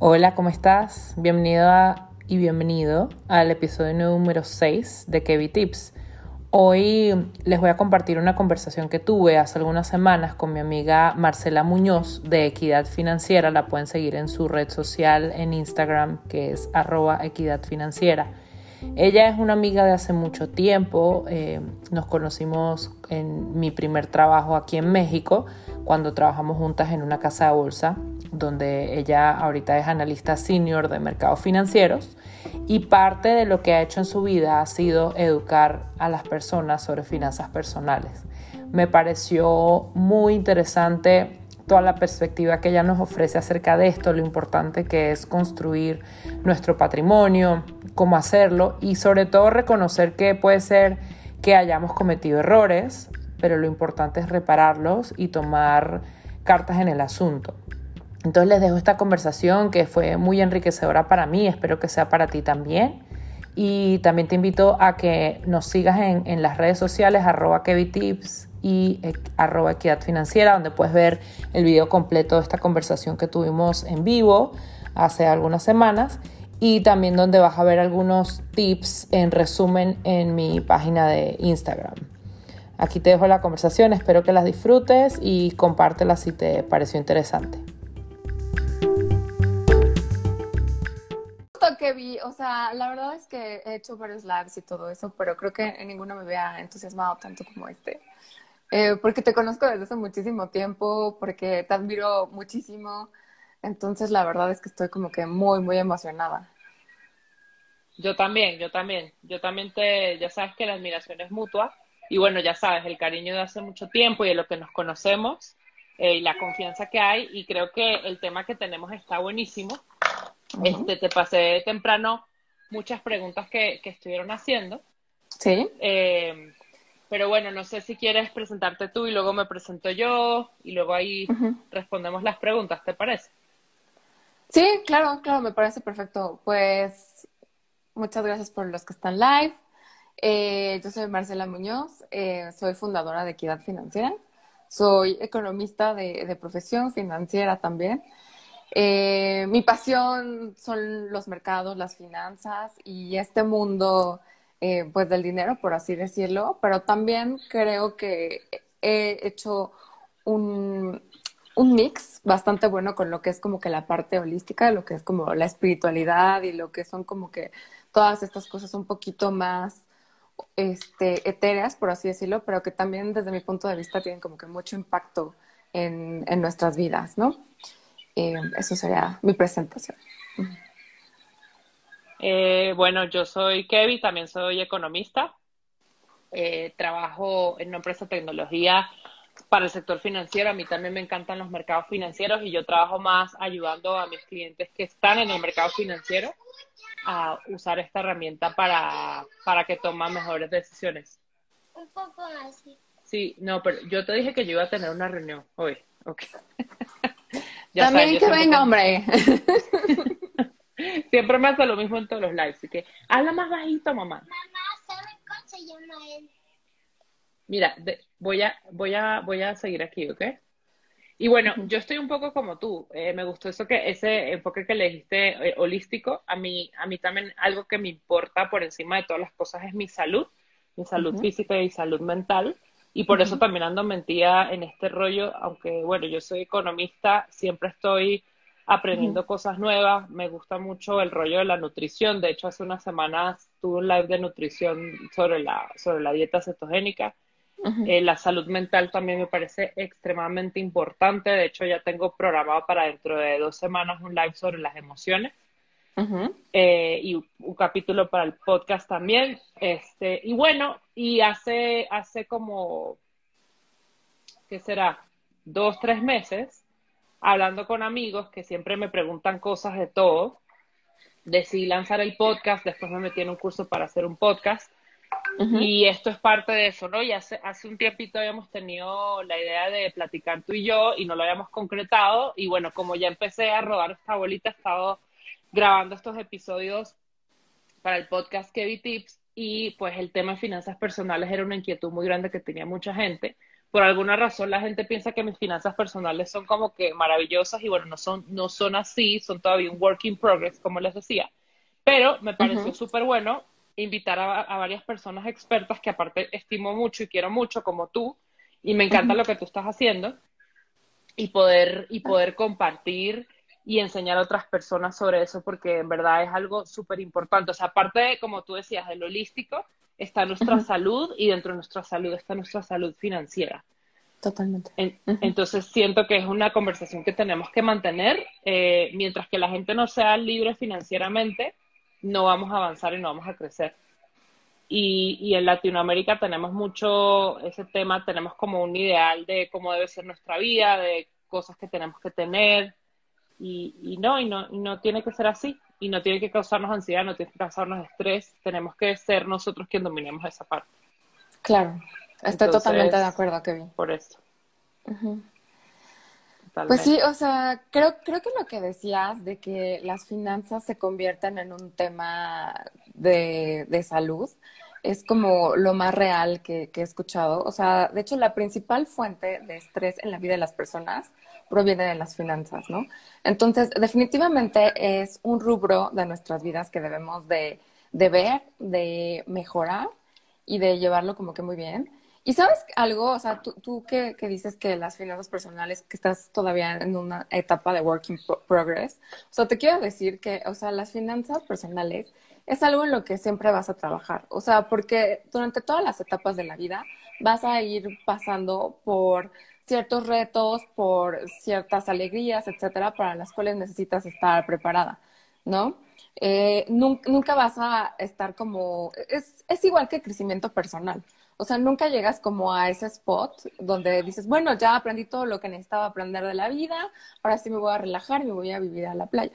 Hola, ¿cómo estás? Bienvenida y bienvenido al episodio número 6 de Kevin Tips. Hoy les voy a compartir una conversación que tuve hace algunas semanas con mi amiga Marcela Muñoz de Equidad Financiera. La pueden seguir en su red social en Instagram que es arroba equidad financiera. Ella es una amiga de hace mucho tiempo. Eh, nos conocimos en mi primer trabajo aquí en México cuando trabajamos juntas en una casa de bolsa donde ella ahorita es analista senior de mercados financieros y parte de lo que ha hecho en su vida ha sido educar a las personas sobre finanzas personales. Me pareció muy interesante toda la perspectiva que ella nos ofrece acerca de esto, lo importante que es construir nuestro patrimonio, cómo hacerlo y sobre todo reconocer que puede ser que hayamos cometido errores, pero lo importante es repararlos y tomar cartas en el asunto. Entonces les dejo esta conversación que fue muy enriquecedora para mí, espero que sea para ti también. Y también te invito a que nos sigas en, las redes sociales arroba kevitips y eh, arroba equidad financiera, donde puedes ver el video completo de esta conversación que tuvimos en vivo hace algunas semanas y también donde vas a ver algunos tips en resumen en mi página de Instagram. Aquí te dejo la conversación, espero que las disfrutes y compártela si te pareció interesante. Que vi, o sea, la verdad es que he hecho varios lives y todo eso, pero creo que en ninguno me había entusiasmado tanto como este. Eh, porque te conozco desde hace muchísimo tiempo, porque te admiro muchísimo. Entonces, la verdad es que estoy como que muy, muy emocionada. Yo también, yo también. Yo también te, ya sabes que la admiración es mutua. Y bueno, ya sabes, el cariño de hace mucho tiempo y de lo que nos conocemos eh, y la confianza que hay. Y creo que el tema que tenemos está buenísimo este, te pasé temprano muchas preguntas que, estuvieron haciendo. Sí. Eh, pero bueno, no sé si quieres presentarte tú y luego me presento yo y luego ahí respondemos las preguntas, ¿te parece? Sí, claro, claro, me parece perfecto. Pues muchas gracias por los que están live. Eh, yo soy Marcela Muñoz, eh, soy fundadora de Equidad Financiera, soy economista de profesión financiera también. Eh, mi pasión son los mercados, las finanzas y este mundo eh, pues del dinero, por así decirlo, pero también creo que he hecho un, un mix bastante bueno con lo que es como que la parte holística, lo que es como la espiritualidad y lo que son como que todas estas cosas un poquito más este, etéreas, por así decirlo, pero que también desde mi punto de vista tienen como que mucho impacto en, en nuestras vidas, ¿no? Eh, eso sería mi presentación. Eh, bueno, yo soy Kevin, también soy economista. Eh, trabajo en una empresa de tecnología para el sector financiero. A mí también me encantan los mercados financieros y yo trabajo más ayudando a mis clientes que están en el mercado financiero a usar esta herramienta para, para que tomen mejores decisiones. Un poco así. Sí, no, pero yo te dije que yo iba a tener una reunión hoy. Okay. También que venga, hombre. siempre me hace lo mismo en todos los lives, así que habla más bajito, mamá. Mamá, ¿sabes cómo se llama él? Mira, voy a, voy a, voy a seguir aquí, ¿ok? Y bueno, yo estoy un poco como tú. Eh, me gustó eso que ese enfoque que le dijiste eh, holístico. A mí, a mí también algo que me importa por encima de todas las cosas es mi salud, mi salud física y salud mental. Y por eso también ando mentida en este rollo, aunque bueno, yo soy economista, siempre estoy aprendiendo cosas nuevas, me gusta mucho el rollo de la nutrición, de hecho hace unas semanas tuve un live de nutrición sobre la, sobre la dieta cetogénica, eh, la salud mental también me parece extremadamente importante, de hecho ya tengo programado para dentro de dos semanas un live sobre las emociones. Eh, y un capítulo para el podcast también. Este, y bueno, y hace, hace como, ¿qué será? Dos, tres meses, hablando con amigos que siempre me preguntan cosas de todo, decidí lanzar el podcast, después me metí en un curso para hacer un podcast. Y esto es parte de eso, ¿no? Y hace, hace un tiempito habíamos tenido la idea de platicar tú y yo y no lo habíamos concretado. Y bueno, como ya empecé a rodar esta bolita, he estado grabando estos episodios para el podcast Kevin Tips y pues el tema de finanzas personales era una inquietud muy grande que tenía mucha gente, por alguna razón la gente piensa que mis finanzas personales son como que maravillosas y bueno, no son, no son así, son todavía un work in progress, como les decía. Pero me pareció súper bueno invitar a, varias personas expertas que aparte estimo mucho y quiero mucho, como tú, y me encanta lo que tú estás haciendo, y poder, y poder compartir y enseñar a otras personas sobre eso, porque en verdad es algo súper importante. O sea, aparte de, como tú decías, del holístico, está nuestra salud y dentro de nuestra salud está nuestra salud financiera. Totalmente. Entonces siento que es una conversación que tenemos que mantener. Eh, mientras que la gente no sea libre financieramente, no vamos a avanzar y no vamos a crecer. Y, y en Latinoamérica tenemos mucho ese tema, tenemos como un ideal de cómo debe ser nuestra vida, de cosas que tenemos que tener. Y, y no, y no, y no tiene que ser así y no tiene que causarnos ansiedad, no tiene que causarnos estrés, tenemos que ser nosotros quien dominemos esa parte. Claro, estoy totalmente de acuerdo, Kevin. Por eso. Pues sí, o sea, creo, creo que lo que decías de que las finanzas se convierten en un tema de, de salud es como lo más real que, que, he escuchado. O sea, de hecho, la principal fuente de estrés en la vida de las personas proviene de las finanzas, ¿no? Entonces, definitivamente es un rubro de nuestras vidas que debemos de, ver, de mejorar y de llevarlo como que muy bien. Y sabes algo, o sea, tú, tú que, dices que las finanzas personales, que estás todavía en una etapa de working progress, o sea, te quiero decir que, o sea, las finanzas personales es algo en lo que siempre vas a trabajar, o sea, porque durante todas las etapas de la vida vas a ir pasando por ciertos retos, por ciertas alegrías, etcétera, para las cuales necesitas estar preparada, ¿no? Eh, nunca, vas a estar como, es, igual que crecimiento personal. O sea, nunca llegas como a ese spot donde dices, bueno, ya aprendí todo lo que necesitaba aprender de la vida, ahora sí me voy a relajar y me voy a vivir a la playa.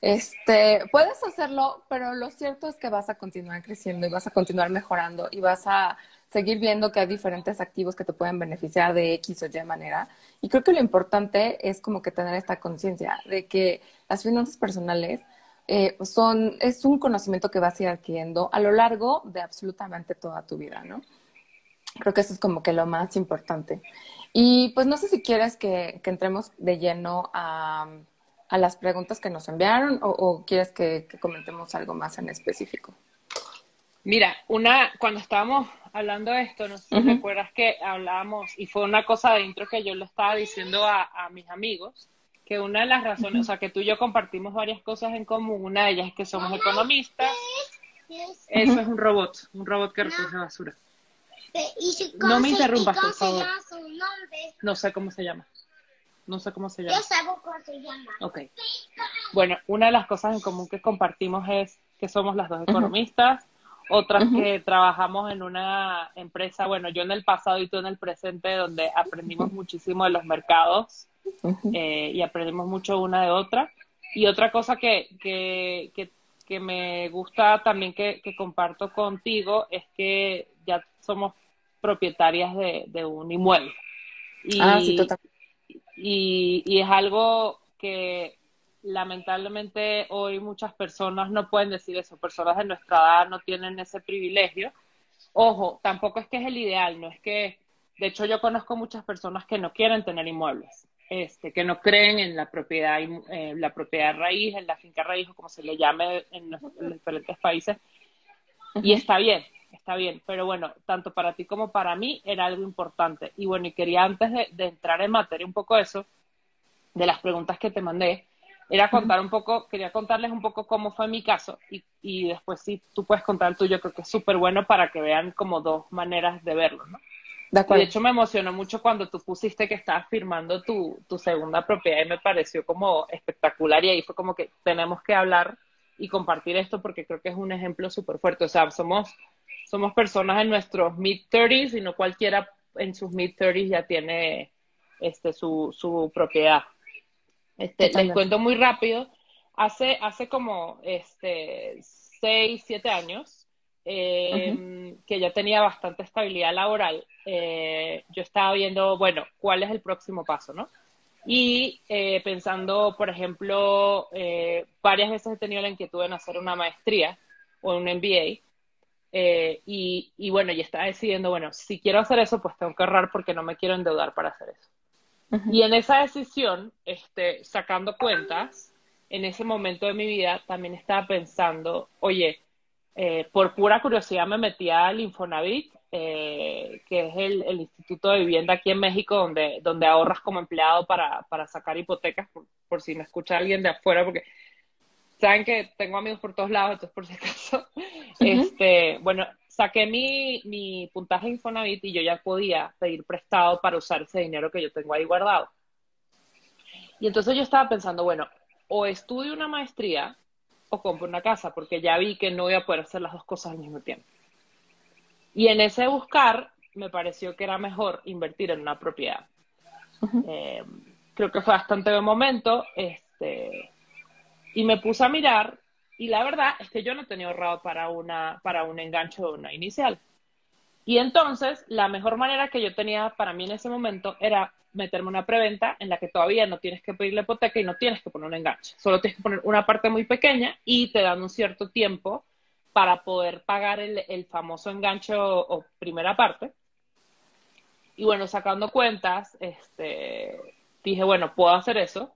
Este, puedes hacerlo, pero lo cierto es que vas a continuar creciendo y vas a continuar mejorando y vas a seguir viendo que hay diferentes activos que te pueden beneficiar de X o Y manera. Y creo que lo importante es como que tener esta conciencia de que las finanzas personales eh, son, es un conocimiento que vas a ir adquiriendo a lo largo de absolutamente toda tu vida, ¿no? Creo que eso es como que lo más importante. Y pues no sé si quieres que, entremos de lleno a, las preguntas que nos enviaron o, quieres que, comentemos algo más en específico. Mira, una, cuando estábamos hablando de esto, no sé si recuerdas que hablábamos, y fue una cosa de intro que yo le estaba diciendo a, mis amigos, que una de las razones, o sea, que tú y yo compartimos varias cosas en común, una de ellas es que somos economistas, eso es un robot, un robot que recoge basura. no me interrumpas, por favor. No sé cómo se llama. No sé cómo se llama. Yo sé cómo se llama. Ok. Bueno, una de las cosas en común que compartimos es que somos las dos economistas, otras que trabajamos en una empresa, bueno, yo en el pasado y tú en el presente, donde aprendimos muchísimo de los mercados eh, y aprendimos mucho una de otra. Y otra cosa que, que, que, me gusta también que, comparto contigo es que ya somos propietarias de, de un inmueble. Y, ah, sí, total. y, y es algo que lamentablemente hoy muchas personas no pueden decir eso, personas de nuestra edad no tienen ese privilegio. Ojo, tampoco es que es el ideal, no es que, de hecho yo conozco muchas personas que no quieren tener inmuebles, este, que no creen en la propiedad, eh, la propiedad raíz, en la finca raíz o como se le llame en los, diferentes países, y está bien, está bien, pero bueno, tanto para ti como para mí era algo importante. Y bueno, y quería antes de, de entrar en materia un poco eso, de las preguntas que te mandé, era contar un poco, quería contarles un poco cómo fue mi caso y, y después si tú puedes contar el tuyo, creo que es súper bueno para que vean como dos maneras de verlo, ¿no? De, de, hecho, me emocionó mucho cuando tú pusiste que estabas firmando tu, tu segunda propiedad y me pareció como espectacular y ahí fue como que tenemos que hablar y compartir esto porque creo que es un ejemplo súper fuerte. O sea, somos, somos personas en nuestros mid-30s y no cualquiera en sus mid-30s ya tiene este, su, su propiedad. Este, les cuento muy rápido. Hace, hace como este, seis, siete años, em, que ya tenía bastante estabilidad laboral, eh, yo estaba viendo, bueno, cuál es el próximo paso, ¿no? Y eh, pensando, por ejemplo, eh, varias veces he tenido la inquietud en hacer una maestría o un MBA. eh, y, y, bueno, y estaba decidiendo, bueno, si quiero hacer eso, pues tengo que ahorrar porque no me quiero endeudar para hacer eso. Y en esa decisión, este, sacando cuentas, en ese momento de mi vida también estaba pensando, oye, eh, por pura curiosidad me metí al Infonavit, eh, que es el, el, Instituto de Vivienda aquí en México, donde, donde ahorras como empleado para, para sacar hipotecas, por, por, si me escucha alguien de afuera, porque saben que tengo amigos por todos lados, entonces por si acaso, este, bueno, saqué mi, mi puntaje Infonavit y yo ya podía pedir prestado para usar ese dinero que yo tengo ahí guardado. Y entonces yo estaba pensando, bueno, o estudio una maestría o compro una casa, porque ya vi que no voy a poder hacer las dos cosas al mismo tiempo. Y en ese buscar, me pareció que era mejor invertir en una propiedad. Uh -huh. eh, creo que fue bastante buen momento, este, y me puse a mirar, y la verdad es que yo no tenía ahorrado para, una, para un enganche inicial. Y entonces, la mejor manera que yo tenía para mí en ese momento era meterme una preventa en la que todavía no tienes que pedir la hipoteca y no tienes que poner un enganche. Solo tienes que poner una parte muy pequeña y te dan un cierto tiempo para poder pagar el, el famoso enganche o, o, primera parte. Y bueno, sacando cuentas, este, dije, bueno, puedo hacer eso.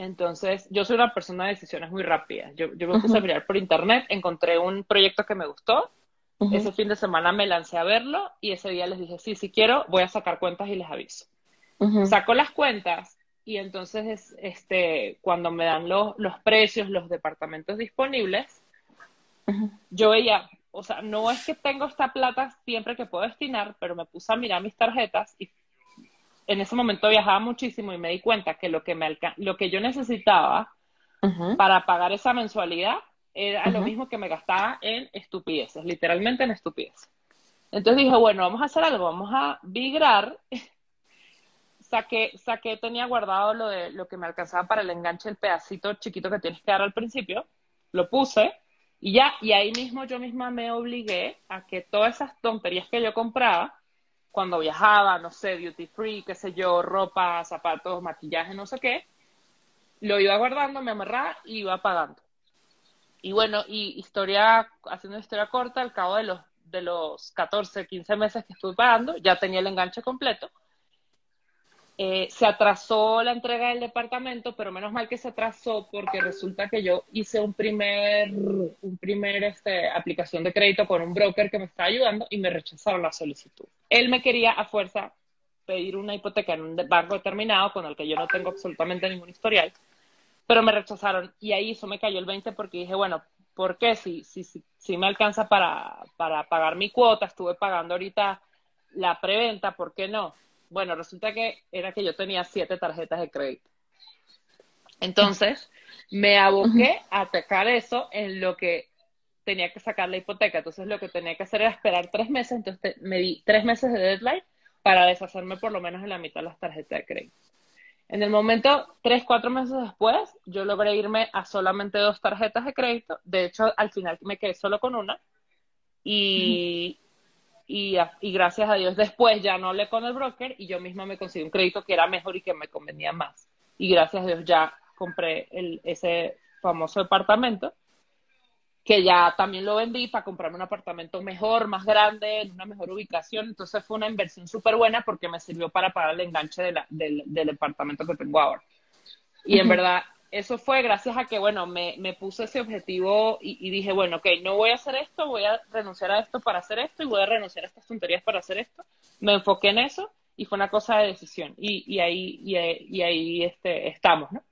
Entonces, yo soy una persona de decisiones muy rápidas. Yo, yo me puse uh -huh. a mirar por internet, encontré un proyecto que me gustó. Uh -huh. Ese fin de semana me lancé a verlo y ese día les dije, sí, si quiero, voy a sacar cuentas y les aviso. Uh -huh. Saco las cuentas y entonces, este, cuando me dan los, los precios, los departamentos disponibles, yo veía, o sea, no es que tengo esta plata siempre que puedo destinar, pero me puse a mirar mis tarjetas y en ese momento viajaba muchísimo y me di cuenta que lo que, me lo que yo necesitaba uh -huh. para pagar esa mensualidad era lo mismo que me gastaba en estupideces, literalmente en estupideces. Entonces dije, bueno, vamos a hacer algo, vamos a migrar saqué, saqué, tenía guardado lo de lo que me alcanzaba para el enganche, el pedacito chiquito que tienes que dar al principio, lo puse y ya, y ahí mismo yo misma me obligué a que todas esas tonterías que yo compraba, cuando viajaba, no sé, duty free, qué sé yo, ropa, zapatos, maquillaje, no sé qué, lo iba guardando, me amarraba y iba pagando. Y bueno, y historia, haciendo una historia corta, al cabo de los, de los 14, 15 meses que estuve pagando, ya tenía el enganche completo eh, se atrasó la entrega del departamento, pero menos mal que se atrasó porque resulta que yo hice un primer, un primer este, aplicación de crédito con un broker que me estaba ayudando y me rechazaron la solicitud. Él me quería a fuerza pedir una hipoteca en un banco determinado con el que yo no tengo absolutamente ningún historial, pero me rechazaron y ahí eso me cayó el 20 porque dije, bueno, ¿por qué? Si, si, si, si me alcanza para, para pagar mi cuota, estuve pagando ahorita la preventa, ¿por qué no? Bueno, resulta que era que yo tenía siete tarjetas de crédito. Entonces, me aboqué a atacar eso en lo que tenía que sacar la hipoteca. Entonces, lo que tenía que hacer era esperar tres meses. Entonces, me di tres meses de deadline para deshacerme por lo menos en la mitad de las tarjetas de crédito. En el momento, tres, cuatro meses después, yo logré irme a solamente dos tarjetas de crédito. De hecho, al final me quedé solo con una. Y, y, y, gracias a Dios después ya no hablé con el broker y yo misma me conseguí un crédito que era mejor y que me convenía más. Y gracias a Dios ya compré el, ese famoso departamento que ya también lo vendí para comprarme un apartamento mejor, más grande, en una mejor ubicación. Entonces fue una inversión súper buena porque me sirvió para pagar el enganche de la, del, del departamento que tengo ahora. Y en verdad eso fue gracias a que, bueno, me, me puse ese objetivo y, dije, bueno, ok, no voy a hacer esto, voy a renunciar a esto para hacer esto y voy a renunciar a estas tonterías para hacer esto. Me enfoqué en eso y fue una cosa de decisión y, y ahí, y, y ahí este, estamos, ¿no?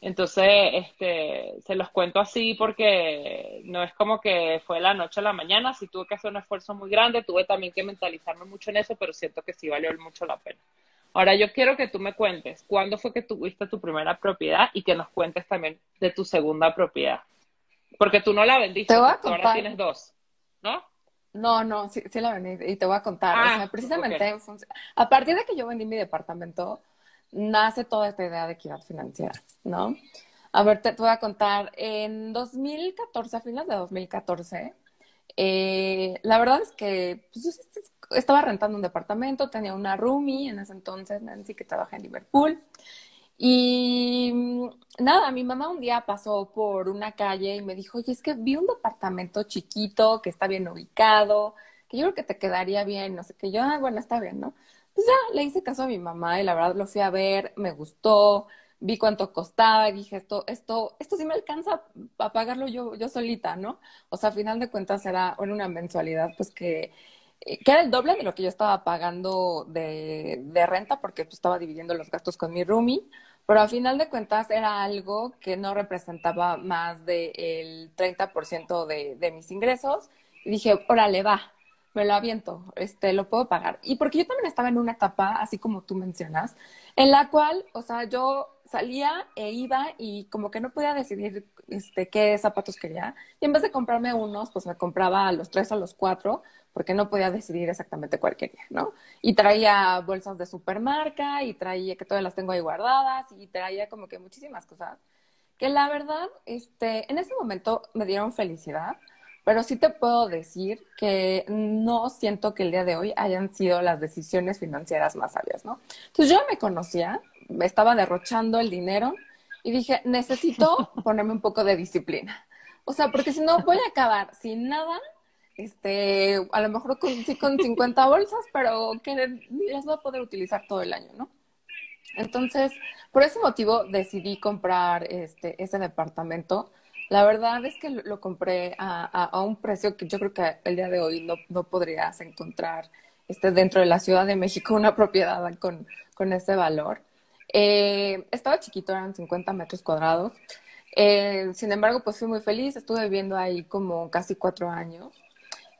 Entonces, este, se los cuento así porque no es como que fue la noche a la mañana, sí tuve que hacer un esfuerzo muy grande, tuve también que mentalizarme mucho en eso, pero siento que sí valió mucho la pena. Ahora yo quiero que tú me cuentes cuándo fue que tuviste tu primera propiedad y que nos cuentes también de tu segunda propiedad. Porque tú no la vendiste, te voy a contar. ahora tienes dos, ¿no? No, no, sí, sí la vendí y te voy a contar. Ah, o sea, precisamente okay. a partir de que yo vendí mi departamento, nace toda esta idea de equidad financiera, ¿no? A ver, te, te voy a contar. En 2014, a finales de 2014, eh, la verdad es que pues, estaba rentando un departamento, tenía una roomie en ese entonces, Nancy, que trabaja en Liverpool. Y mm, nada, mi mamá un día pasó por una calle y me dijo, oye, es que vi un departamento chiquito que está bien ubicado, que yo creo que te quedaría bien, no sé qué. Yo, ah, bueno, está bien, ¿no? Pues ya le hice caso a mi mamá y la verdad lo fui a ver, me gustó, vi cuánto costaba dije, esto, esto, esto sí me alcanza a pagarlo yo, yo solita, ¿no? O sea, a final de cuentas era una mensualidad, pues que, eh, que era el doble de lo que yo estaba pagando de, de renta porque pues, estaba dividiendo los gastos con mi roomie, pero a final de cuentas era algo que no representaba más del 30% de, de mis ingresos. Y dije, órale, va, me lo aviento, este, lo puedo pagar. Y porque yo también estaba en una etapa, así como tú mencionas, en la cual, o sea, yo salía e iba y como que no podía decidir este, qué zapatos quería. Y en vez de comprarme unos, pues me compraba a los tres o los cuatro, porque no podía decidir exactamente cuál quería, ¿no? Y traía bolsas de supermarca y traía, que todas las tengo ahí guardadas, y traía como que muchísimas cosas, que la verdad, este, en ese momento me dieron felicidad pero sí te puedo decir que no siento que el día de hoy hayan sido las decisiones financieras más sabias, ¿no? Entonces yo me conocía, me estaba derrochando el dinero y dije, necesito ponerme un poco de disciplina. O sea, porque si no voy a acabar sin nada, este, a lo mejor con, sí con 50 bolsas, pero que las voy a poder utilizar todo el año, ¿no? Entonces, por ese motivo decidí comprar este, ese departamento la verdad es que lo, compré a, un precio que yo creo que el día de hoy no, no podrías encontrar este, dentro de la Ciudad de México una propiedad con, con ese valor. Eh, estaba chiquito, eran 50 metros cuadrados. Eh, sin embargo, pues fui muy feliz, estuve viviendo ahí como casi cuatro años.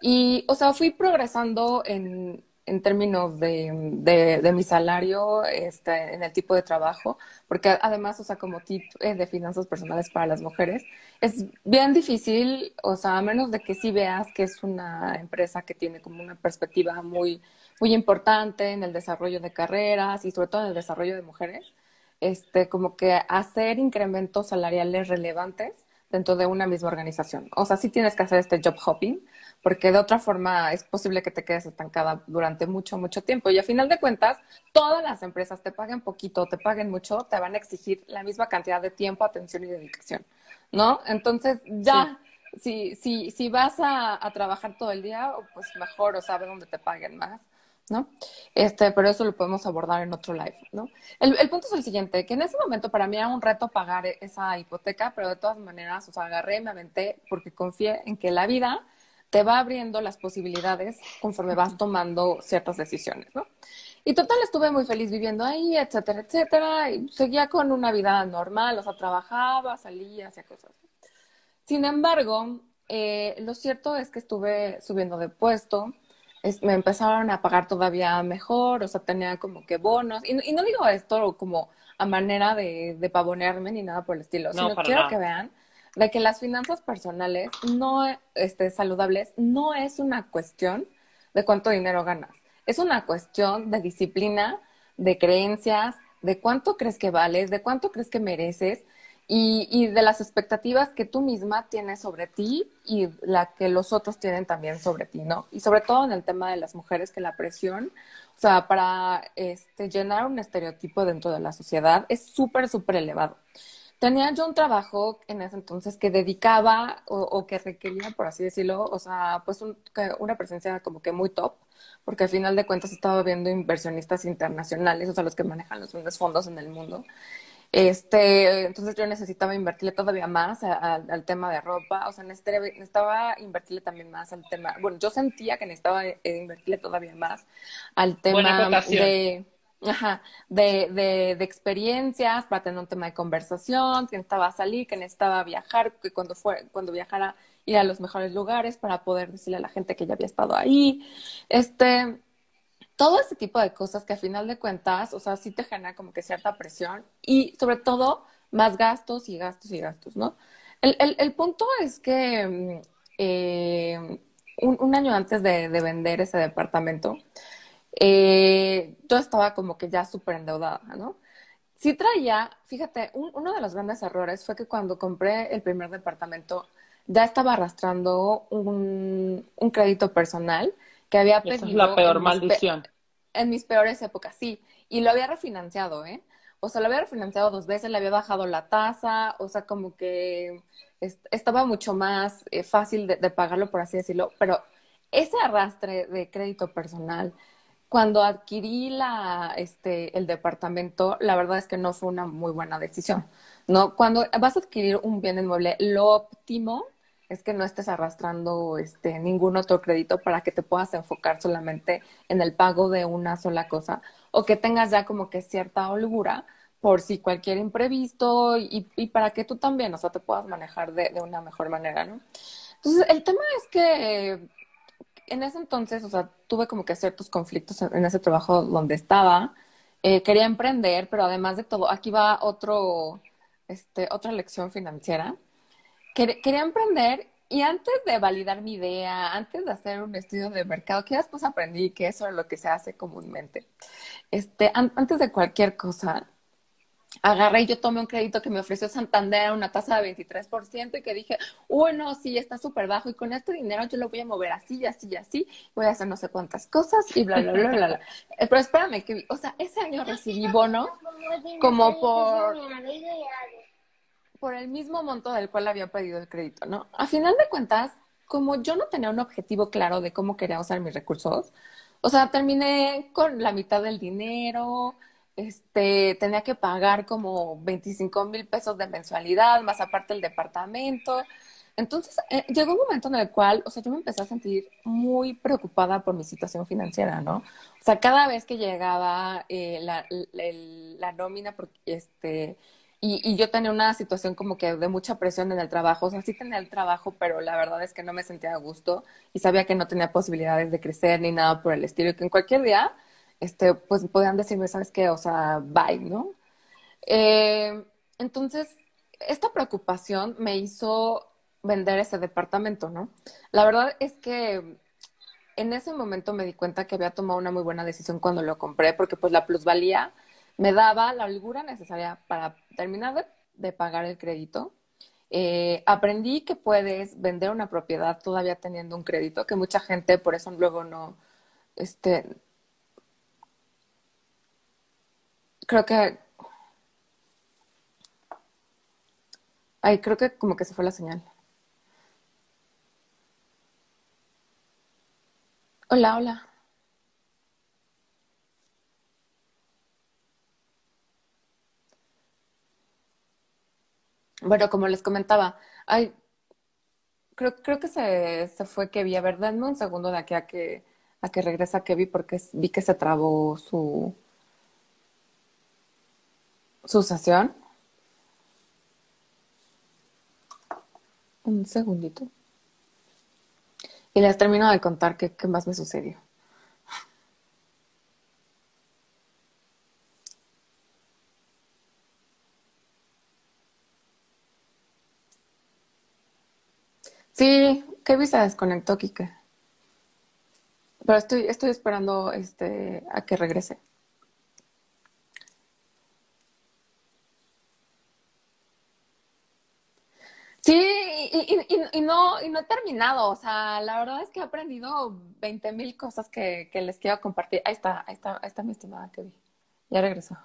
Y, o sea, fui progresando en, en términos de, de, mi salario este, en el tipo de trabajo, porque además, o sea, como tip eh, de finanzas personales para las mujeres, es bien difícil, o sea, a menos de que sí veas que es una empresa que tiene como una perspectiva muy, muy importante en el desarrollo de carreras y sobre todo en el desarrollo de mujeres, este, como que hacer incrementos salariales relevantes dentro de una misma organización. O sea, sí tienes que hacer este job hopping, porque de otra forma es posible que te quedes estancada durante mucho, mucho tiempo. Y a final de cuentas, todas las empresas te paguen poquito, te paguen mucho, te van a exigir la misma cantidad de tiempo, atención y dedicación, ¿no? Entonces, ya, si, si, si vas a, trabajar todo el día, pues mejor, o sabe dónde te paguen más. ¿No? Este, pero eso lo podemos abordar en otro live, ¿no? El, el, punto es el siguiente, que en ese momento para mí era un reto pagar esa hipoteca, pero de todas maneras, o sea, agarré, me aventé porque confié en que la vida te va abriendo las posibilidades conforme vas tomando ciertas decisiones, ¿no? Y total, estuve muy feliz viviendo ahí, etcétera, etcétera, y seguía con una vida normal, o sea, trabajaba, salía, hacía cosas. Sin embargo, eh, lo cierto es que estuve subiendo de puesto, me empezaron a pagar todavía mejor, o sea, tenía como que bonos, y, no digo esto como a manera de, de pavonearme ni nada por el estilo, sino quiero que vean de que las finanzas personales no este, saludables no es una cuestión de cuánto dinero ganas, es una cuestión de disciplina, de creencias, de cuánto crees que vales, de cuánto crees que mereces y, de las expectativas que tú misma tienes sobre ti y la que los otros tienen también sobre ti, ¿no? Y sobre todo en el tema de las mujeres, que la presión, o sea, para este, llenar un estereotipo dentro de la sociedad es súper, súper elevado tenía yo un trabajo en ese entonces que dedicaba o, que requería, por así decirlo, o sea, pues una presencia como que muy top, porque al final de cuentas estaba viendo inversionistas internacionales, o sea, los que manejan los grandes fondos en el mundo. Este, entonces yo necesitaba invertirle todavía más al tema de ropa, o sea, necesitaba, invertirle también más al tema, bueno, yo sentía que necesitaba eh, invertirle todavía más al tema de Ajá, de, de, de, experiencias para tener un tema de conversación, que necesitaba salir, que necesitaba viajar, que cuando, fue, cuando viajara ir a los mejores lugares para poder decirle a la gente que ya había estado ahí. Este, todo ese tipo de cosas que a final de cuentas, o sea, sí te genera como que cierta presión y sobre todo más gastos y gastos y gastos, ¿no? El, el, punto es que mm, eh, un, año antes de, de vender ese departamento, eh, yo estaba como que ya súper endeudada, ¿no? Sí traía, fíjate, uno de los grandes errores fue que cuando compré el primer departamento ya estaba arrastrando un, un crédito personal que había pedido. Esa es la peor maldición. en mis peores épocas, sí. Y lo había refinanciado, ¿eh? o sea, lo había refinanciado dos veces, le había bajado la tasa, o sea, como que estaba mucho más eh, fácil de, pagarlo, por así decirlo, pero ese arrastre de crédito personal, cuando adquirí la, este, el departamento, la verdad es que no fue una muy buena decisión, ¿no? Cuando vas a adquirir un bien inmueble, lo óptimo es que no estés arrastrando este, ningún otro crédito para que te puedas enfocar solamente en el pago de una sola cosa o que tengas ya como que cierta holgura por si cualquier imprevisto y, para que tú también, o sea, te puedas manejar de, de, una mejor manera, ¿no? Entonces, el tema es que en ese entonces, o sea, tuve como que ciertos conflictos en, ese trabajo donde estaba. Eh, quería emprender, pero además de todo, aquí va otro, este, otra lección financiera quería emprender y antes de validar mi idea, antes de hacer un estudio de mercado, que después aprendí que eso es lo que se hace comúnmente, este, antes de cualquier cosa, agarré y yo tomé un crédito que me ofreció Santander una tasa de 23% y que dije, bueno, sí, está súper bajo y con este dinero yo lo voy a mover así y así y así, voy a hacer no sé cuántas cosas y bla, bla, bla, bla, bla. Eh, pero espérame, que, o sea, ese año recibí bono como por por el mismo monto del cual había pedido el crédito, ¿no? A final de cuentas, como yo no tenía un objetivo claro de cómo quería usar mis recursos, o sea, terminé con la mitad del dinero, este, tenía que pagar como 25 mil pesos de mensualidad, más aparte el departamento. Entonces, eh, llegó un momento en el cual, o sea, yo me empecé a sentir muy preocupada por mi situación financiera, ¿no? O sea, cada vez que llegaba eh, la, la, nómina, porque, este, y, y, yo tenía una situación como que de mucha presión en el trabajo. O sea, sí tenía el trabajo, pero la verdad es que no me sentía a gusto y sabía que no tenía posibilidades de crecer ni nada por el estilo. Y que en cualquier día, este, pues podían decirme, ¿sabes qué? O sea, bye, ¿no? Eh, entonces, esta preocupación me hizo vender ese departamento, ¿no? La verdad es que en ese momento me di cuenta que había tomado una muy buena decisión cuando lo compré, porque pues la plusvalía me daba la holgura necesaria para terminar de, pagar el crédito. Eh, aprendí que puedes vender una propiedad todavía teniendo un crédito, que mucha gente por eso luego no, este, creo que, ay, creo que como que se fue la señal. Hola, hola. Bueno, como les comentaba, ay, creo, creo que se, se fue Kevin. A ver, denme un segundo de aquí a que, a que regresa Kevin porque vi que se trabó su, su sesión. Un segundito. Y les termino de contar qué, qué más me sucedió. Sí, Kevin se desconectó, Kike. Pero estoy, estoy esperando este, a que regrese. Sí, y, no, y no he terminado. O sea, la verdad es que he aprendido 20 mil cosas que, que, les quiero compartir. Ahí está, ahí está, ahí está mi estimada Kevin. Ya regresó.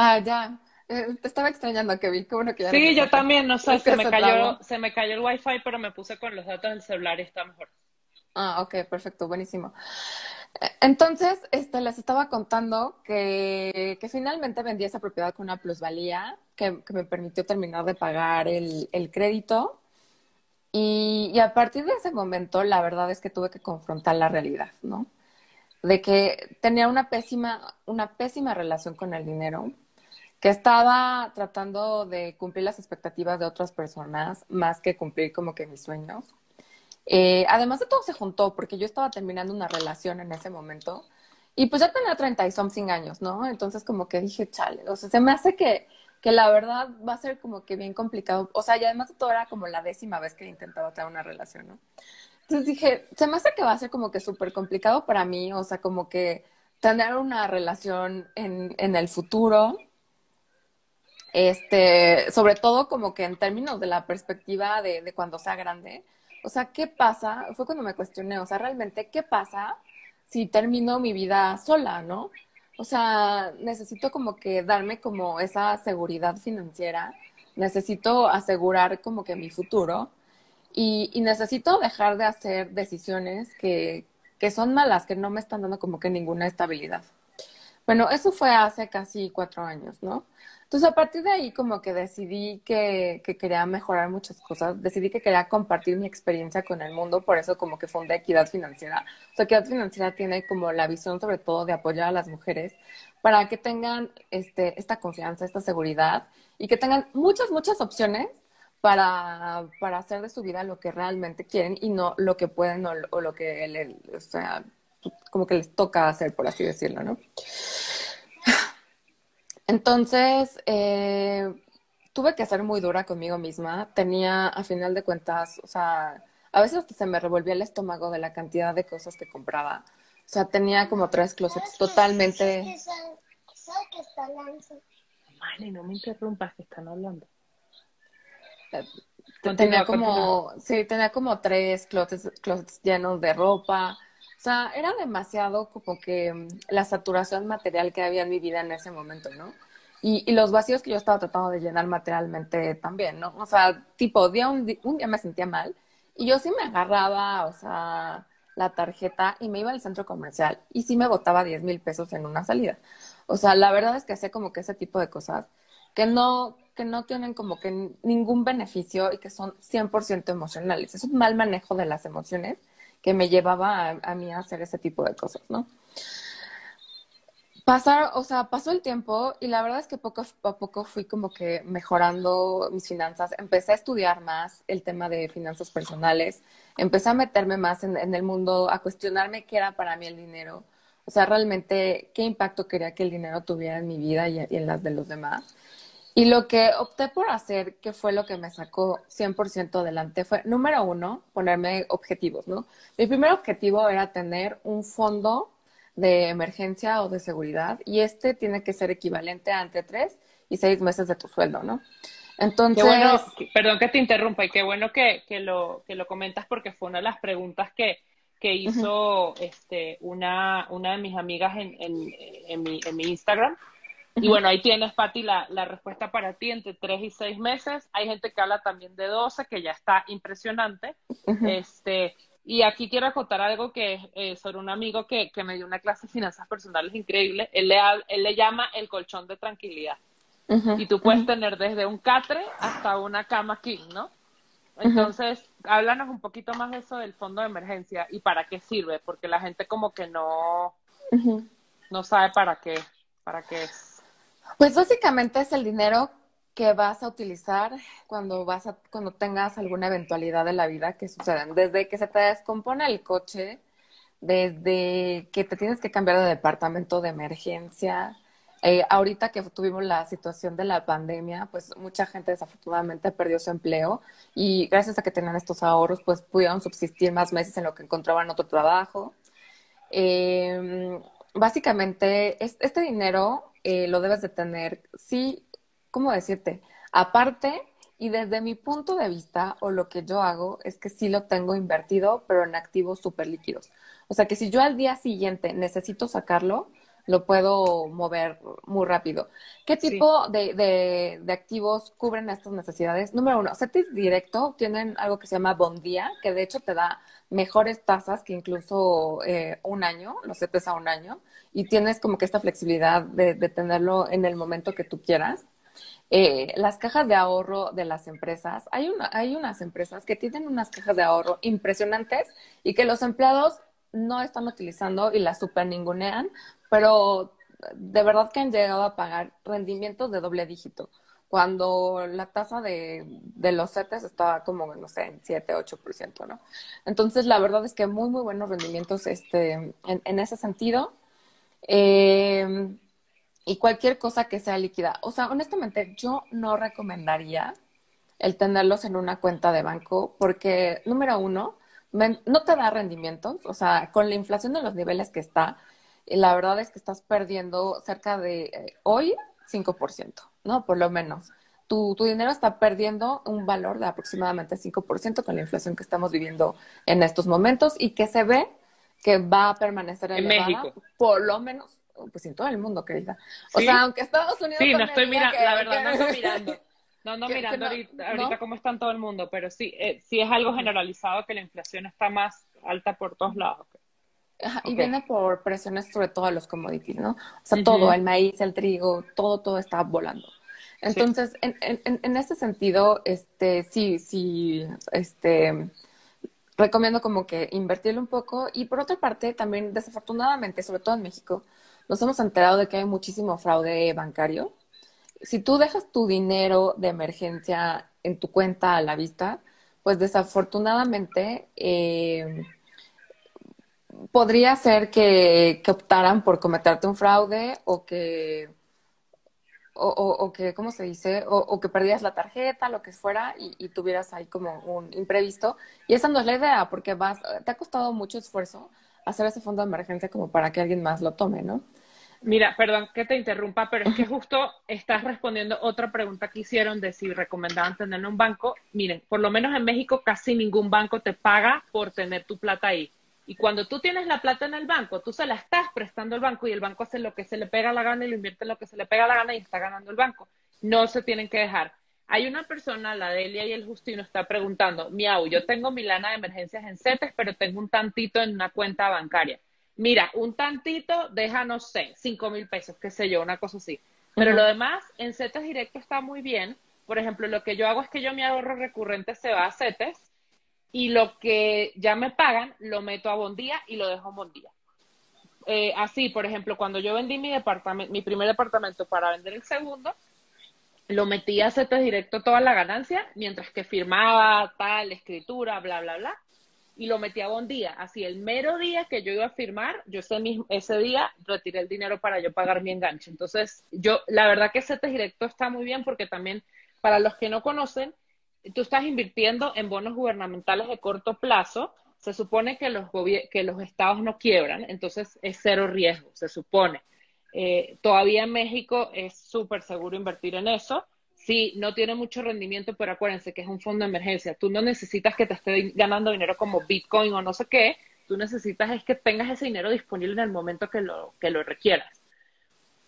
Ah, ya. Eh, te estaba extrañando, Kevin. Qué bueno que ya Sí, yo también, no sé, se, me cayó, se me cayó el wifi, pero me puse con los datos del celular y está mejor. Ah, ok, perfecto, buenísimo. Eh, entonces, este, les estaba contando que, que finalmente vendí esa propiedad con una plusvalía que, que me permitió terminar de pagar el, el crédito. Y, y, a partir de ese momento, la verdad es que tuve que confrontar la realidad, ¿no? De que tenía una pésima, una pésima relación con el dinero, que estaba tratando de cumplir las expectativas de otras personas más que cumplir como que mis sueños. Eh, además de todo se juntó porque yo estaba terminando una relación en ese momento y pues ya tenía 30 y something años, ¿no? Entonces como que dije, chale, o sea, se me hace que, que la verdad va a ser como que bien complicado. O sea, y además de todo era como la décima vez que intentaba tener una relación, ¿no? Entonces dije, se me hace que va a ser como que súper complicado para mí, o sea, como que tener una relación en, en el futuro este, sobre todo como que en términos de la perspectiva de, de, cuando sea grande, o sea, ¿qué pasa? Fue cuando me cuestioné, o sea, realmente, ¿qué pasa si termino mi vida sola, no? O sea, necesito como que darme como esa seguridad financiera, necesito asegurar como que mi futuro y, y necesito dejar de hacer decisiones que, que son malas, que no me están dando como que ninguna estabilidad. Bueno, eso fue hace casi cuatro años, ¿no? Entonces, a partir de ahí, como que decidí que, que, quería mejorar muchas cosas, decidí que quería compartir mi experiencia con el mundo, por eso como que fundé Equidad Financiera. O sea, Equidad Financiera tiene como la visión sobre todo de apoyar a las mujeres para que tengan este, esta confianza, esta seguridad y que tengan muchas, muchas opciones para, para hacer de su vida lo que realmente quieren y no lo que pueden o, o lo que, le, o sea, como que les toca hacer, por así decirlo, ¿no? Entonces, eh, tuve que ser muy dura conmigo misma. Tenía, a final de cuentas, o sea, a veces hasta se me revolvía el estómago de la cantidad de cosas que compraba. O sea, tenía como tres closets totalmente... Vale, no me interrumpas, que están hablando. tenía como, sí, tenía como tres closets, closets llenos de ropa. O sea, era demasiado como que mm, la saturación material que había en mi vida en ese momento, ¿no? Y, y los vacíos que yo estaba tratando de llenar materialmente también, ¿no? O sea, tipo, día, un, día me sentía mal y yo sí me agarraba, o sea, la tarjeta y me iba al centro comercial y sí me botaba 10 mil pesos en una salida. O sea, la verdad es que hacía como que ese tipo de cosas que no, que no tienen como que ningún beneficio y que son 100% emocionales. Es un mal manejo de las emociones que me llevaba a, mí a hacer ese tipo de cosas, ¿no? Pasar, o sea, pasó el tiempo y la verdad es que poco a poco fui como que mejorando mis finanzas. Empecé a estudiar más el tema de finanzas personales, empecé a meterme más en, en el mundo, a cuestionarme qué era para mí el dinero, o sea, realmente qué impacto quería que el dinero tuviera en mi vida y, y en las de los demás. Y lo que opté por hacer, que fue lo que me sacó 100% adelante, fue, número uno, ponerme objetivos, ¿no? Mi primer objetivo era tener un fondo de emergencia o de seguridad y este tiene que ser equivalente a entre tres y seis meses de tu sueldo, ¿no? Entonces... Qué bueno, perdón que te interrumpa y qué bueno que, que, lo, que lo comentas porque fue una de las preguntas que, que hizo uh -huh. este, una, una de mis amigas en, en, en, mi, en mi Instagram y bueno, ahí tienes, Pati, la, la, respuesta para ti entre tres y seis meses. Hay gente que habla también de 12, que ya está impresionante. Uh -huh. este, y aquí quiero acotar algo que eh, sobre un amigo que, que, me dio una clase de finanzas personales increíble. Él le, él le llama el colchón de tranquilidad. Uh -huh. Y tú puedes tener desde un catre hasta una cama king, ¿no? Entonces, háblanos un poquito más de eso del fondo de emergencia y para qué sirve, porque la gente como que no, no sabe para qué, para qué es. Pues básicamente es el dinero que vas a utilizar cuando vas a, cuando tengas alguna eventualidad de la vida que sucedan. Desde que se te descompone el coche, desde que te tienes que cambiar de departamento de emergencia. Eh, ahorita que tuvimos la situación de la pandemia, pues mucha gente desafortunadamente perdió su empleo y gracias a que tenían estos ahorros, pues pudieron subsistir más meses en lo que encontraban otro trabajo. Eh, básicamente, es, este dinero eh, lo debes de tener, sí, ¿cómo decirte? Aparte, y desde mi punto de vista, o lo que yo hago, es que sí lo tengo invertido, pero en activos súper líquidos. O sea que si yo al día siguiente necesito sacarlo, lo puedo mover muy rápido. ¿Qué tipo sí. de, de, de, activos cubren estas necesidades? Número uno, CETIS Directo tienen algo que se llama Bondía, que de hecho te da mejores tasas que incluso eh, un año, los CETES a un año, y tienes como que esta flexibilidad de, de tenerlo en el momento que tú quieras. Eh, las cajas de ahorro de las empresas, hay, una, hay unas empresas que tienen unas cajas de ahorro impresionantes y que los empleados no están utilizando y las super ningunean, pero de verdad que han llegado a pagar rendimientos de doble dígito, cuando la tasa de, de los CETES estaba como, no sé, en 7, 8%, ¿no? Entonces, la verdad es que muy, muy buenos rendimientos este, en, en ese sentido. Eh, y cualquier cosa que sea líquida. O sea, honestamente, yo no recomendaría el tenerlos en una cuenta de banco porque, número uno, no te da rendimientos. O sea, con la inflación de los niveles que está, la verdad es que estás perdiendo cerca de eh, hoy 5%, ¿no? Por lo menos. tu, tu dinero está perdiendo un valor de aproximadamente 5% con la inflación que estamos viviendo en estos momentos y que se ve que va a permanecer En elevada, México. por lo menos, pues en todo el mundo, querida. O Sí. sea, aunque Estados Unidos Sí, no estoy mirando, la verdad, no ando mirando. No que mirando no- ahorita, ahorita ¿no? cómo está en todo el mundo, pero sí, eh, sí es algo generalizado que la inflación está más alta por todos lados. Ajá, Y viene por presiones sobre todo a los commodities, ¿no? O sea, todo, el maíz, el trigo, todo, todo está volando. Entonces, en, en, en- en ese sentido, este, sí, sí, este, recomiendo como que invertirle un poco. Y por otra parte, también desafortunadamente, sobre todo en México, nos hemos enterado de que hay muchísimo fraude bancario. Si tú dejas tu dinero de emergencia en tu cuenta a la vista, pues desafortunadamente eh, podría ser que, que optaran por cometerte un fraude o que, o, o- o que, ¿cómo se dice? O, o que perdieras la tarjeta, lo que fuera, y, y tuvieras ahí como un imprevisto. Y esa no es la idea, porque vas, te ha costado mucho esfuerzo hacer ese fondo de emergencia como para que alguien más lo tome, ¿no? Mira, perdón que te interrumpa, pero es que justo estás respondiendo otra pregunta que hicieron de si recomendaban tener un banco. Miren, por lo menos en México casi ningún banco te paga por tener tu plata ahí. Y cuando tú tienes la plata en el banco, tú se la estás prestando al banco y el banco hace lo que se le pega la gana y lo invierte en lo que se le pega la gana y está ganando el banco. No se tienen que dejar. Hay una persona, la Delia y el Justino, está preguntando, miau, yo tengo mi lana de emergencias en CETES, pero tengo un tantito en una cuenta bancaria. Mira, un tantito deja, no sé, cinco mil pesos, qué sé yo, una cosa así. Pero lo demás, en CETES directo está muy bien. Por ejemplo, lo que yo hago es que yo mi ahorro recurrente se va a CETES y lo que ya me pagan lo meto a Bondía y lo dejo en Bondía. Eh, así, por ejemplo, cuando yo vendí mi departamento, mi primer departamento para vender el segundo, lo metí a CETES directo toda la ganancia, mientras que firmaba tal, escritura, bla, bla, bla, y lo metí a Bondía. Así, el mero día que yo iba a firmar, yo ese, mismo, ese día retiré el dinero para yo pagar mi enganche. Entonces, yo, la verdad que CETES directo está muy bien porque también, para los que no conocen, tú estás invirtiendo en bonos gubernamentales de corto plazo, se supone que los, que los estados no quiebran, entonces es cero riesgo, se supone. Eh, todavía en México es súper seguro invertir en eso. Sí, no tiene mucho rendimiento, pero acuérdense que es un fondo de emergencia. Tú no necesitas que te esté ganando dinero como Bitcoin o no sé qué. Tú necesitas es que tengas ese dinero disponible en el momento que lo, que lo requieras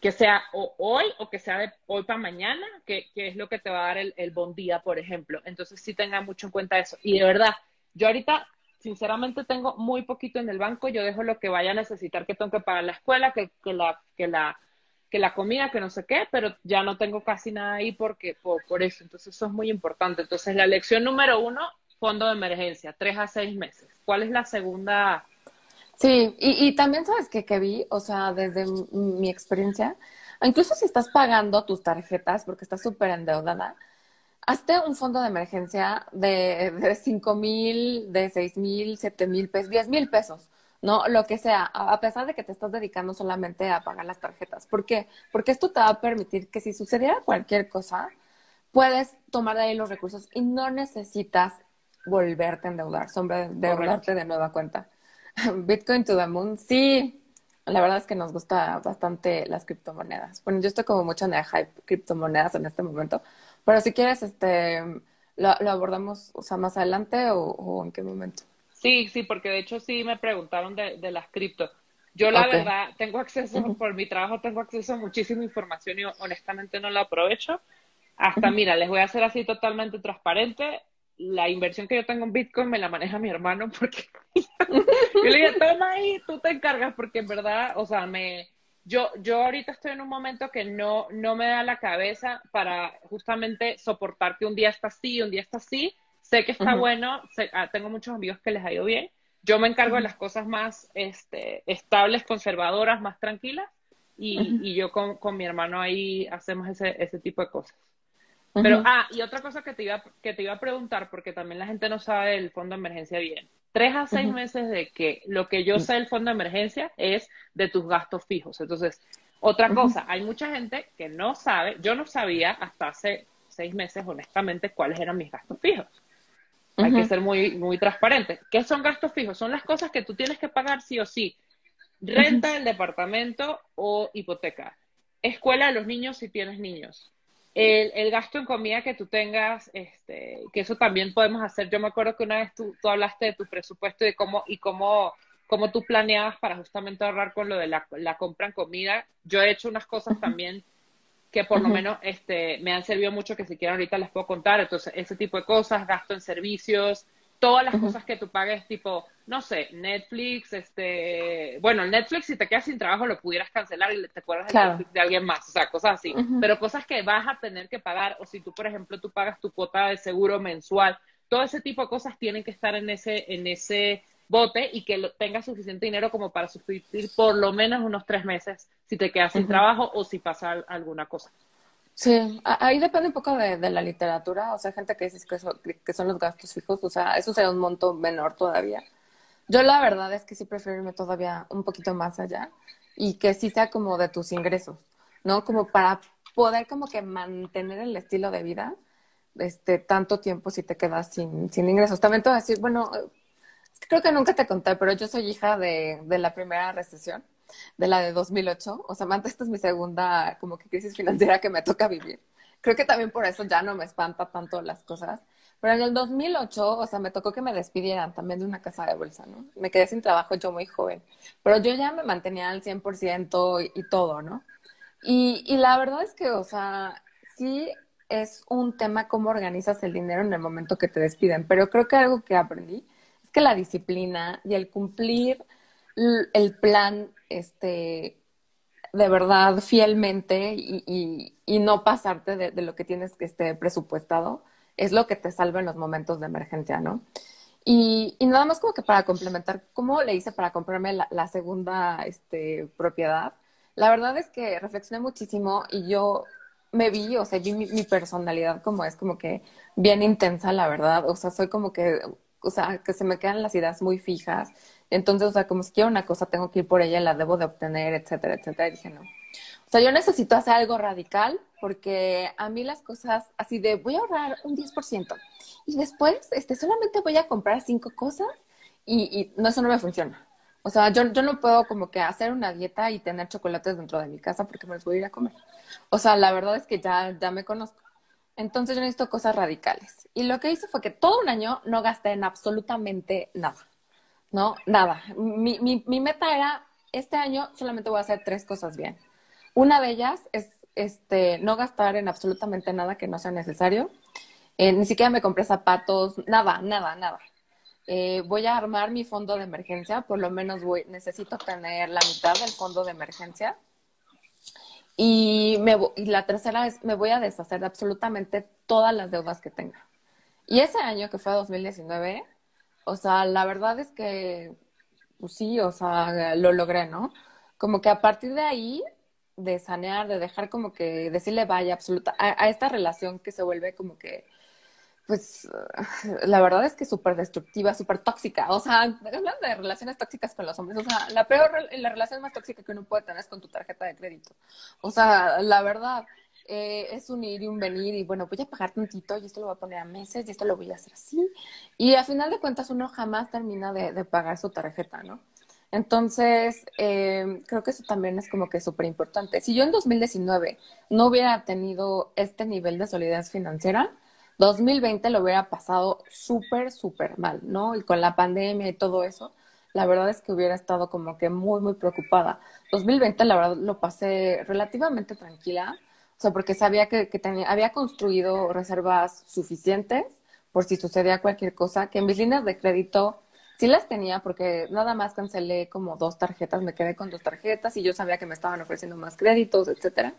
que sea o hoy o que sea de hoy para mañana, que, que es lo que te va a dar el, el bon día, por ejemplo. Entonces sí tengan mucho en cuenta eso. Y de verdad, yo ahorita, sinceramente, tengo muy poquito en el banco. Yo dejo lo que vaya a necesitar que tengo que pagar la escuela, que, que la, que la, que la comida, que no sé qué, pero ya no tengo casi nada ahí porque, por, por eso. Entonces eso es muy importante. Entonces la lección número uno, fondo de emergencia, tres a seis meses. ¿Cuál es la segunda? Sí, y, y también sabes que, que vi, o sea, desde mi experiencia, incluso si estás pagando tus tarjetas porque estás súper endeudada, hazte un fondo de emergencia de, de 5 mil, de 6 mil, 7 mil pesos, 10 mil pesos, ¿no? Lo que sea, a pesar de que te estás dedicando solamente a pagar las tarjetas. ¿Por qué? Porque esto te va a permitir que si sucediera cualquier cosa, puedes tomar de ahí los recursos y no necesitas volverte a endeudar, endeudarte de nueva cuenta. Bitcoin to the moon, sí. La verdad es que nos gusta bastante las criptomonedas. Bueno, yo estoy como mucho en el hype criptomonedas en este momento, pero si quieres, este, lo, lo abordamos, o sea, más adelante o, o en qué momento. Sí, sí, porque de hecho sí me preguntaron de, de las cripto. Yo la Ok. verdad tengo acceso, por mi trabajo tengo acceso a muchísima información y honestamente no la aprovecho. Hasta, mira, les voy a hacer así totalmente transparente. La inversión que yo tengo en Bitcoin me la maneja mi hermano porque yo le dije, toma ahí, tú te encargas porque en verdad, o sea, me, yo, yo ahorita estoy en un momento que no, no me da la cabeza para justamente soportar que un día está así, un día está así. Sé que está bueno, sé- ah, tengo muchos amigos que les ha ido bien. Yo me encargo de las cosas más este, estables, conservadoras, más tranquilas. Y, y yo con, con mi hermano ahí hacemos ese, ese tipo de cosas. Pero, ah, y otra cosa que te iba, que te iba a preguntar, porque también la gente no sabe del fondo de emergencia bien. Tres a seis meses de que lo que yo sé del fondo de emergencia es de tus gastos fijos. Entonces, otra cosa, hay mucha gente que no sabe, yo no sabía hasta hace seis meses, honestamente, cuáles eran mis gastos fijos. Hay que ser muy, muy transparente. ¿Qué son gastos fijos? Son las cosas que tú tienes que pagar sí o sí. Renta del departamento o hipoteca. Escuela de los niños si tienes niños. El, el, gasto en comida que tú tengas, este, que eso también podemos hacer. Yo me acuerdo que una vez tú, tú hablaste de tu presupuesto y de cómo, y cómo, cómo tú planeabas para justamente ahorrar con lo de la, la compra en comida. Yo he hecho unas cosas también que por lo menos este, me han servido mucho que si quieren ahorita les puedo contar. Entonces, ese tipo de cosas, gasto en servicios, todas las cosas que tú pagues, tipo, no sé, Netflix, este, bueno, Netflix si te quedas sin trabajo lo pudieras cancelar y te acuerdas de Netflix de alguien más, o sea, cosas así, pero cosas que vas a tener que pagar, o si tú, por ejemplo, tú pagas tu cuota de seguro mensual, todo ese tipo de cosas tienen que estar en ese, en ese bote y que lo, tengas suficiente dinero como para sustituir por lo menos unos tres meses si te quedas sin trabajo o si pasa alguna cosa. Sí, ahí depende un poco de, la literatura, o sea, gente que dice que, que son los gastos fijos, o sea, eso sería un monto menor todavía. Yo la verdad es que sí prefiero irme todavía un poquito más allá y que sí sea como de tus ingresos, ¿no? Como para poder como que mantener el estilo de vida este tanto tiempo si te quedas sin, sin ingresos. También te voy a decir, bueno, creo que nunca te conté, pero yo soy hija de, de la primera recesión de la de 2008. O sea, esta es mi segunda como que crisis financiera que me toca vivir. Creo que también por eso ya no me espanta tanto las cosas. Pero en el 2008, o sea, me tocó que me despidieran también de una casa de bolsa, ¿no? Me quedé sin trabajo yo muy joven. Pero yo ya me mantenía al 100% y, y todo, ¿no? Y, y la verdad es que, o sea, sí es un tema cómo organizas el dinero en el momento que te despiden. Pero creo que algo que aprendí es que la disciplina y el cumplir el plan este, de verdad fielmente y, y, no pasarte de, de, lo que tienes que esté presupuestado, es lo que te salva en los momentos de emergencia, ¿no? Y, y nada más como que para complementar, ¿cómo le hice para comprarme la, segunda este, propiedad? La verdad es que reflexioné muchísimo y yo me vi, o sea, vi mi, mi, personalidad como es como que bien intensa, la verdad. O sea, soy como que, o sea, que se me quedan las ideas muy fijas entonces, o sea, como si quiero una cosa, tengo que ir por ella, la debo de obtener, etcétera, etcétera. Y dije, no. O sea, yo necesito hacer algo radical porque a mí las cosas así de voy a ahorrar un 10% y después este, solamente voy a comprar cinco cosas y, y no, eso no me funciona. O sea, yo, yo no puedo como que hacer una dieta y tener chocolates dentro de mi casa porque me los voy a ir a comer. O sea, la verdad es que ya, ya me conozco. Entonces yo necesito cosas radicales. Y lo que hice fue que todo un año no gasté en absolutamente nada. ¿No? Nada. Mi, mi, mi meta era, este año solamente voy a hacer tres cosas bien. Una de ellas es este, no gastar en absolutamente nada que no sea necesario. Eh, ni siquiera me compré zapatos, nada, nada, nada. Eh, voy a armar mi fondo de emergencia, por lo menos voy, necesito tener la mitad del fondo de emergencia. Y, me, y la tercera es, me voy a deshacer de absolutamente todas las deudas que tenga. Y ese año, que fue 2019, o sea, la verdad es que, pues sí, o sea, lo logré, ¿no? Como que a partir de ahí, de sanear, de dejar como que decirle vaya absoluta a, esta relación que se vuelve como que, pues, la verdad es que súper destructiva, súper tóxica. O sea, hablando de relaciones tóxicas con los hombres, o sea, la peor, la relación más tóxica que uno puede tener es con tu tarjeta de crédito. O sea, la verdad. Eh, es un ir y un venir y bueno, voy a pagar tantito y esto lo voy a poner a meses y esto lo voy a hacer así. Y a final de cuentas uno jamás termina de, pagar su tarjeta, ¿no? Entonces, eh, creo que eso también es como que súper importante. Si yo en 2019 no hubiera tenido este nivel de solidez financiera, 2020 lo hubiera pasado súper, súper mal, ¿no? Y con la pandemia y todo eso, la verdad es que hubiera estado como que muy, muy preocupada. 2020, la verdad, lo pasé relativamente tranquila o sea, porque sabía que, que tenía, había construido reservas suficientes por si sucedía cualquier cosa, que en mis líneas de crédito sí las tenía porque nada más cancelé como dos tarjetas, me quedé con dos tarjetas y yo sabía que me estaban ofreciendo más créditos, etcétera.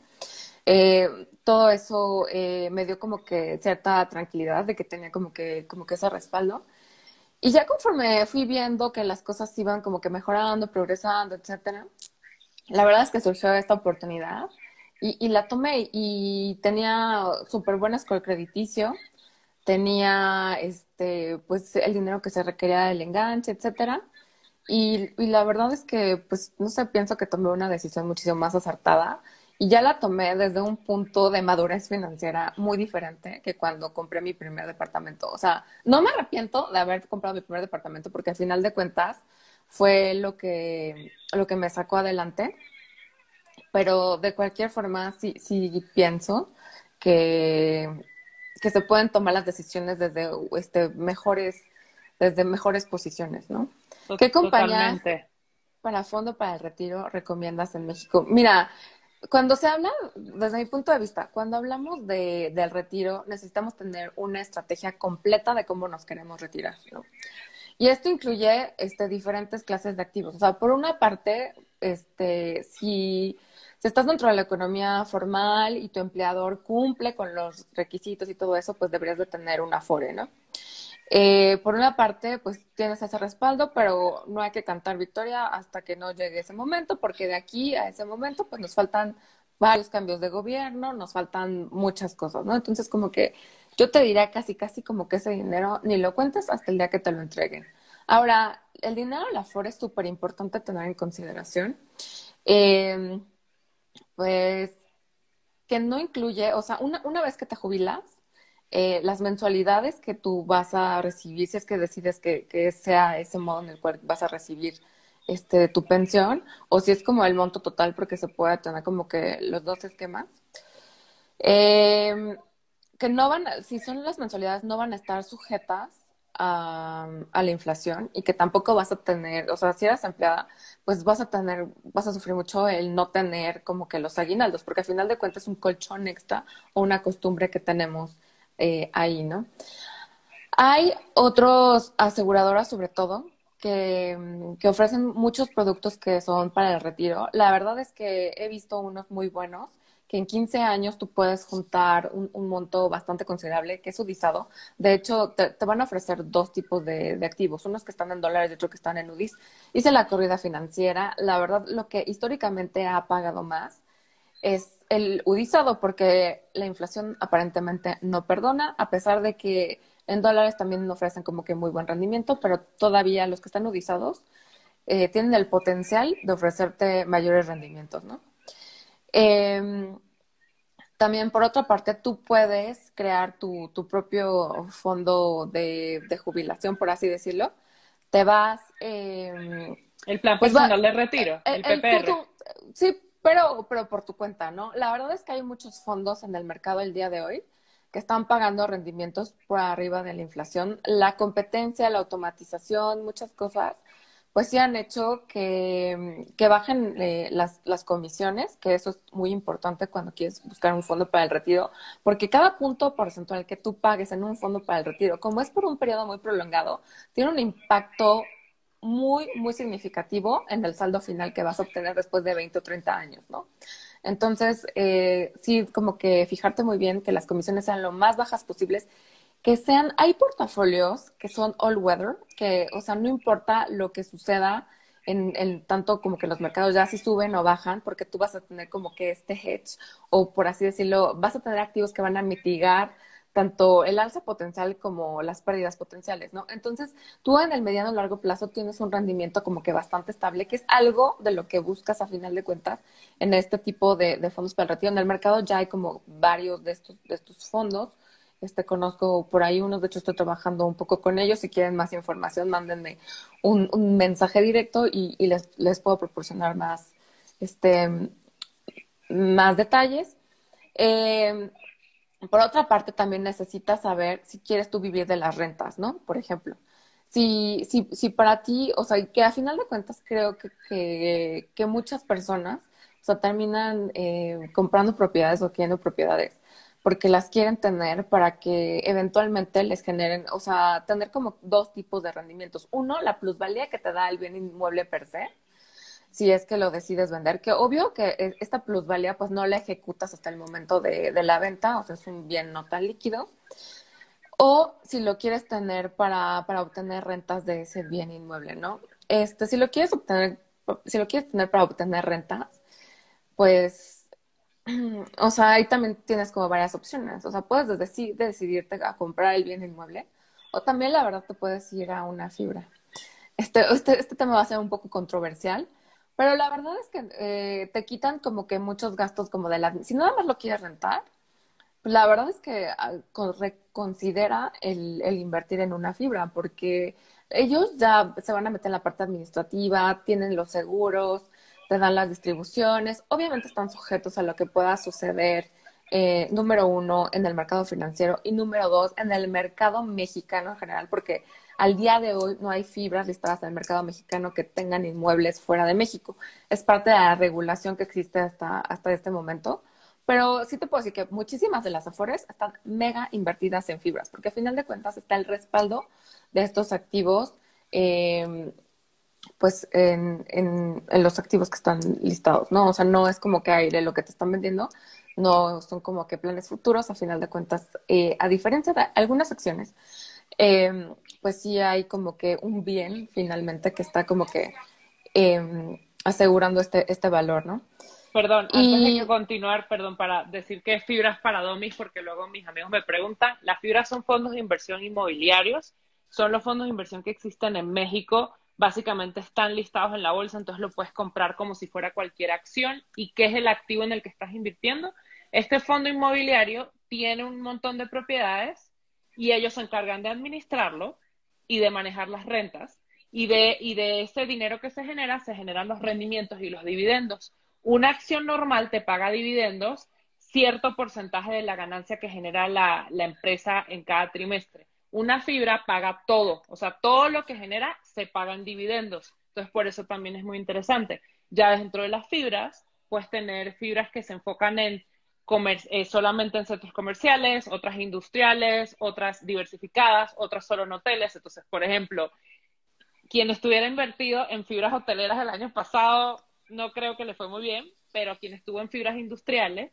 Eh, todo eso eh, me dio como que cierta tranquilidad de que tenía como que, como que ese respaldo. Y ya conforme fui viendo que las cosas iban como que mejorando, progresando, etcétera, la verdad es que surgió esta oportunidad y, y la tomé y tenía súper buen score crediticio, tenía este, pues el dinero que se requería del enganche, etcétera. Y, y, la verdad es que, pues, no sé, pienso que tomé una decisión muchísimo más acertada y ya la tomé desde un punto de madurez financiera muy diferente que cuando compré mi primer departamento. O sea, no me arrepiento de haber comprado mi primer departamento porque al final de cuentas fue lo que, lo que me sacó adelante pero de cualquier forma sí, sí pienso que, que se pueden tomar las decisiones desde este, mejores, desde mejores posiciones, ¿no? ¿Qué compañías para fondo para el retiro recomiendas en México? Mira, cuando se habla, desde mi punto de vista, cuando hablamos de, del retiro, necesitamos tener una estrategia completa de cómo nos queremos retirar, ¿no? Y esto incluye este, diferentes clases de activos. O sea, por una parte, este, si, si estás dentro de la economía formal y tu empleador cumple con los requisitos y todo eso, pues deberías de tener un afore, ¿no? Eh, por una parte, pues tienes ese respaldo, pero no hay que cantar victoria hasta que no llegue ese momento, porque de aquí a ese momento, pues nos faltan varios cambios de gobierno, nos faltan muchas cosas, ¿no? Entonces, como que yo te diría casi, casi como que ese dinero ni lo cuentes hasta el día que te lo entreguen. Ahora, el dinero de la FORE es súper importante tener en consideración. Eh, pues que no incluye, o sea, una, una vez que te jubilas, eh, las mensualidades que tú vas a recibir, si es que decides que, que sea ese modo en el cual vas a recibir este, tu pensión, o si es como el monto total, porque se puede tener como que los dos esquemas, eh, que no van, si son las mensualidades, no van a estar sujetas a, a la inflación y que tampoco vas a tener, o sea, si eres empleada, pues vas a tener, vas a sufrir mucho el no tener como que los aguinaldos, porque al final de cuentas es un colchón extra o una costumbre que tenemos eh, ahí, ¿no? Hay otros aseguradoras, sobre todo, que, que ofrecen muchos productos que son para el retiro. La verdad es que he visto unos muy buenos, que en 15 años tú puedes juntar un, un monto bastante considerable, que es udizado. De hecho, te, van a ofrecer dos tipos de, de activos, unos que están en dólares y otros que están en UDIs. Hice la corrida financiera. La verdad, lo que históricamente ha pagado más es el udizado, porque la inflación aparentemente no perdona, a pesar de que en dólares también ofrecen como que muy buen rendimiento, pero todavía los que están udizados eh, tienen el potencial de ofrecerte mayores rendimientos, ¿no? Eh, también, por otra parte, tú puedes crear tu, tu propio fondo de, de jubilación, por así decirlo. Te vas... Eh, El plan Pues va- personal de retiro, el, el- PPR. tú- tú- sí, pero, pero por tu cuenta, ¿no? La verdad es que hay muchos fondos en el mercado el día de hoy que están pagando rendimientos por arriba de la inflación. La competencia, la automatización, muchas cosas, pues sí han hecho que, que bajen eh, las, las comisiones, que eso es muy importante cuando quieres buscar un fondo para el retiro, porque cada punto porcentual que tú pagues en un fondo para el retiro, como es por un periodo muy prolongado, tiene un impacto muy, muy significativo en el saldo final que vas a obtener después de 20 o 30 años, ¿no? Entonces, eh, sí, como que fijarte muy bien que las comisiones sean lo más bajas posibles, que sean, hay portafolios que son all weather, que, o sea, no importa lo que suceda en, en tanto como que los mercados ya si suben o bajan, porque tú vas a tener como que este hedge, o por así decirlo, vas a tener activos que van a mitigar tanto el alza potencial como las pérdidas potenciales, ¿no? Entonces, tú en el mediano o largo plazo tienes un rendimiento como que bastante estable, que es algo de lo que buscas a final de cuentas en este tipo de, de fondos para el retiro. En el mercado ya hay como varios de estos, de estos fondos. Este conozco por ahí unos, de hecho estoy trabajando un poco con ellos. Si quieren más información, mándenme un, un mensaje directo y, y les, les puedo proporcionar más, este, más detalles. Eh, por otra parte, también necesitas saber si quieres tú vivir de las rentas, ¿no? Por ejemplo, si, si, si para ti, o sea, que a final de cuentas creo que, que, que muchas personas, terminan eh, comprando propiedades o adquiriendo propiedades porque las quieren tener para que eventualmente les generen, o sea, tener como dos tipos de rendimientos. Uno, la plusvalía que te da el bien inmueble per se, si es que lo decides vender, que obvio que e- esta plusvalía pues no la ejecutas hasta el momento de, de la venta, o sea, es un bien no tan líquido. O si lo quieres tener para, para obtener rentas de ese bien inmueble, ¿no? Este, si lo quieres obtener, si lo quieres tener para obtener rentas, pues o sea, ahí también tienes como varias opciones. O sea, puedes deci- decidirte a comprar el bien inmueble o también la verdad te puedes ir a una fibra. Este, este, este tema va a ser un poco controversial, pero la verdad es que eh, te quitan como que muchos gastos como de la... Si nada más lo quieres rentar, pues la verdad es que ah, con- reconsidera el, el invertir en una fibra, porque ellos ya se van a meter en la parte administrativa, tienen los seguros, te dan las distribuciones, obviamente están sujetos a lo que pueda suceder eh, número uno en el mercado financiero y número dos en el mercado mexicano en general, porque al día de hoy no hay fibras listadas en el mercado mexicano que tengan inmuebles fuera de México. Es parte de la regulación que existe hasta, hasta este momento. Pero sí te puedo decir que muchísimas de las Afores están mega invertidas en fibras, porque a final de cuentas está el respaldo de estos activos, eh, pues en, en, en, los activos que están listados, ¿no? O sea, no es como que aire lo que te están vendiendo, no son como que planes futuros, a final de cuentas, eh, a diferencia de algunas acciones, eh, pues sí hay como que un bien finalmente que está como que eh, asegurando este, este valor, ¿no? Perdón, y... antes de continuar, perdón, para decir que fibras para Domis, porque luego mis amigos me preguntan, las fibras son fondos de inversión inmobiliarios, son los fondos de inversión que existen en México, básicamente están listados en la bolsa, entonces lo puedes comprar como si fuera cualquier acción. ¿Y qué es el activo en el que estás invirtiendo? Este fondo inmobiliario tiene un montón de propiedades y ellos se encargan de administrarlo y de manejar las rentas. Y de, y de ese dinero que se genera, se generan los rendimientos y los dividendos. Una acción normal te paga dividendos cierto porcentaje de la ganancia que genera la, la, empresa en cada trimestre. Una fibra paga todo, o sea, todo lo que genera se paga en dividendos. Entonces, por eso también es muy interesante. Ya dentro de las fibras, puedes tener fibras que se enfocan en eh, solamente en centros comerciales, otras industriales, otras diversificadas, otras solo en hoteles. Entonces, por ejemplo, quien estuviera invertido en fibras hoteleras el año pasado, no creo que le fue muy bien, pero quien estuvo en fibras industriales,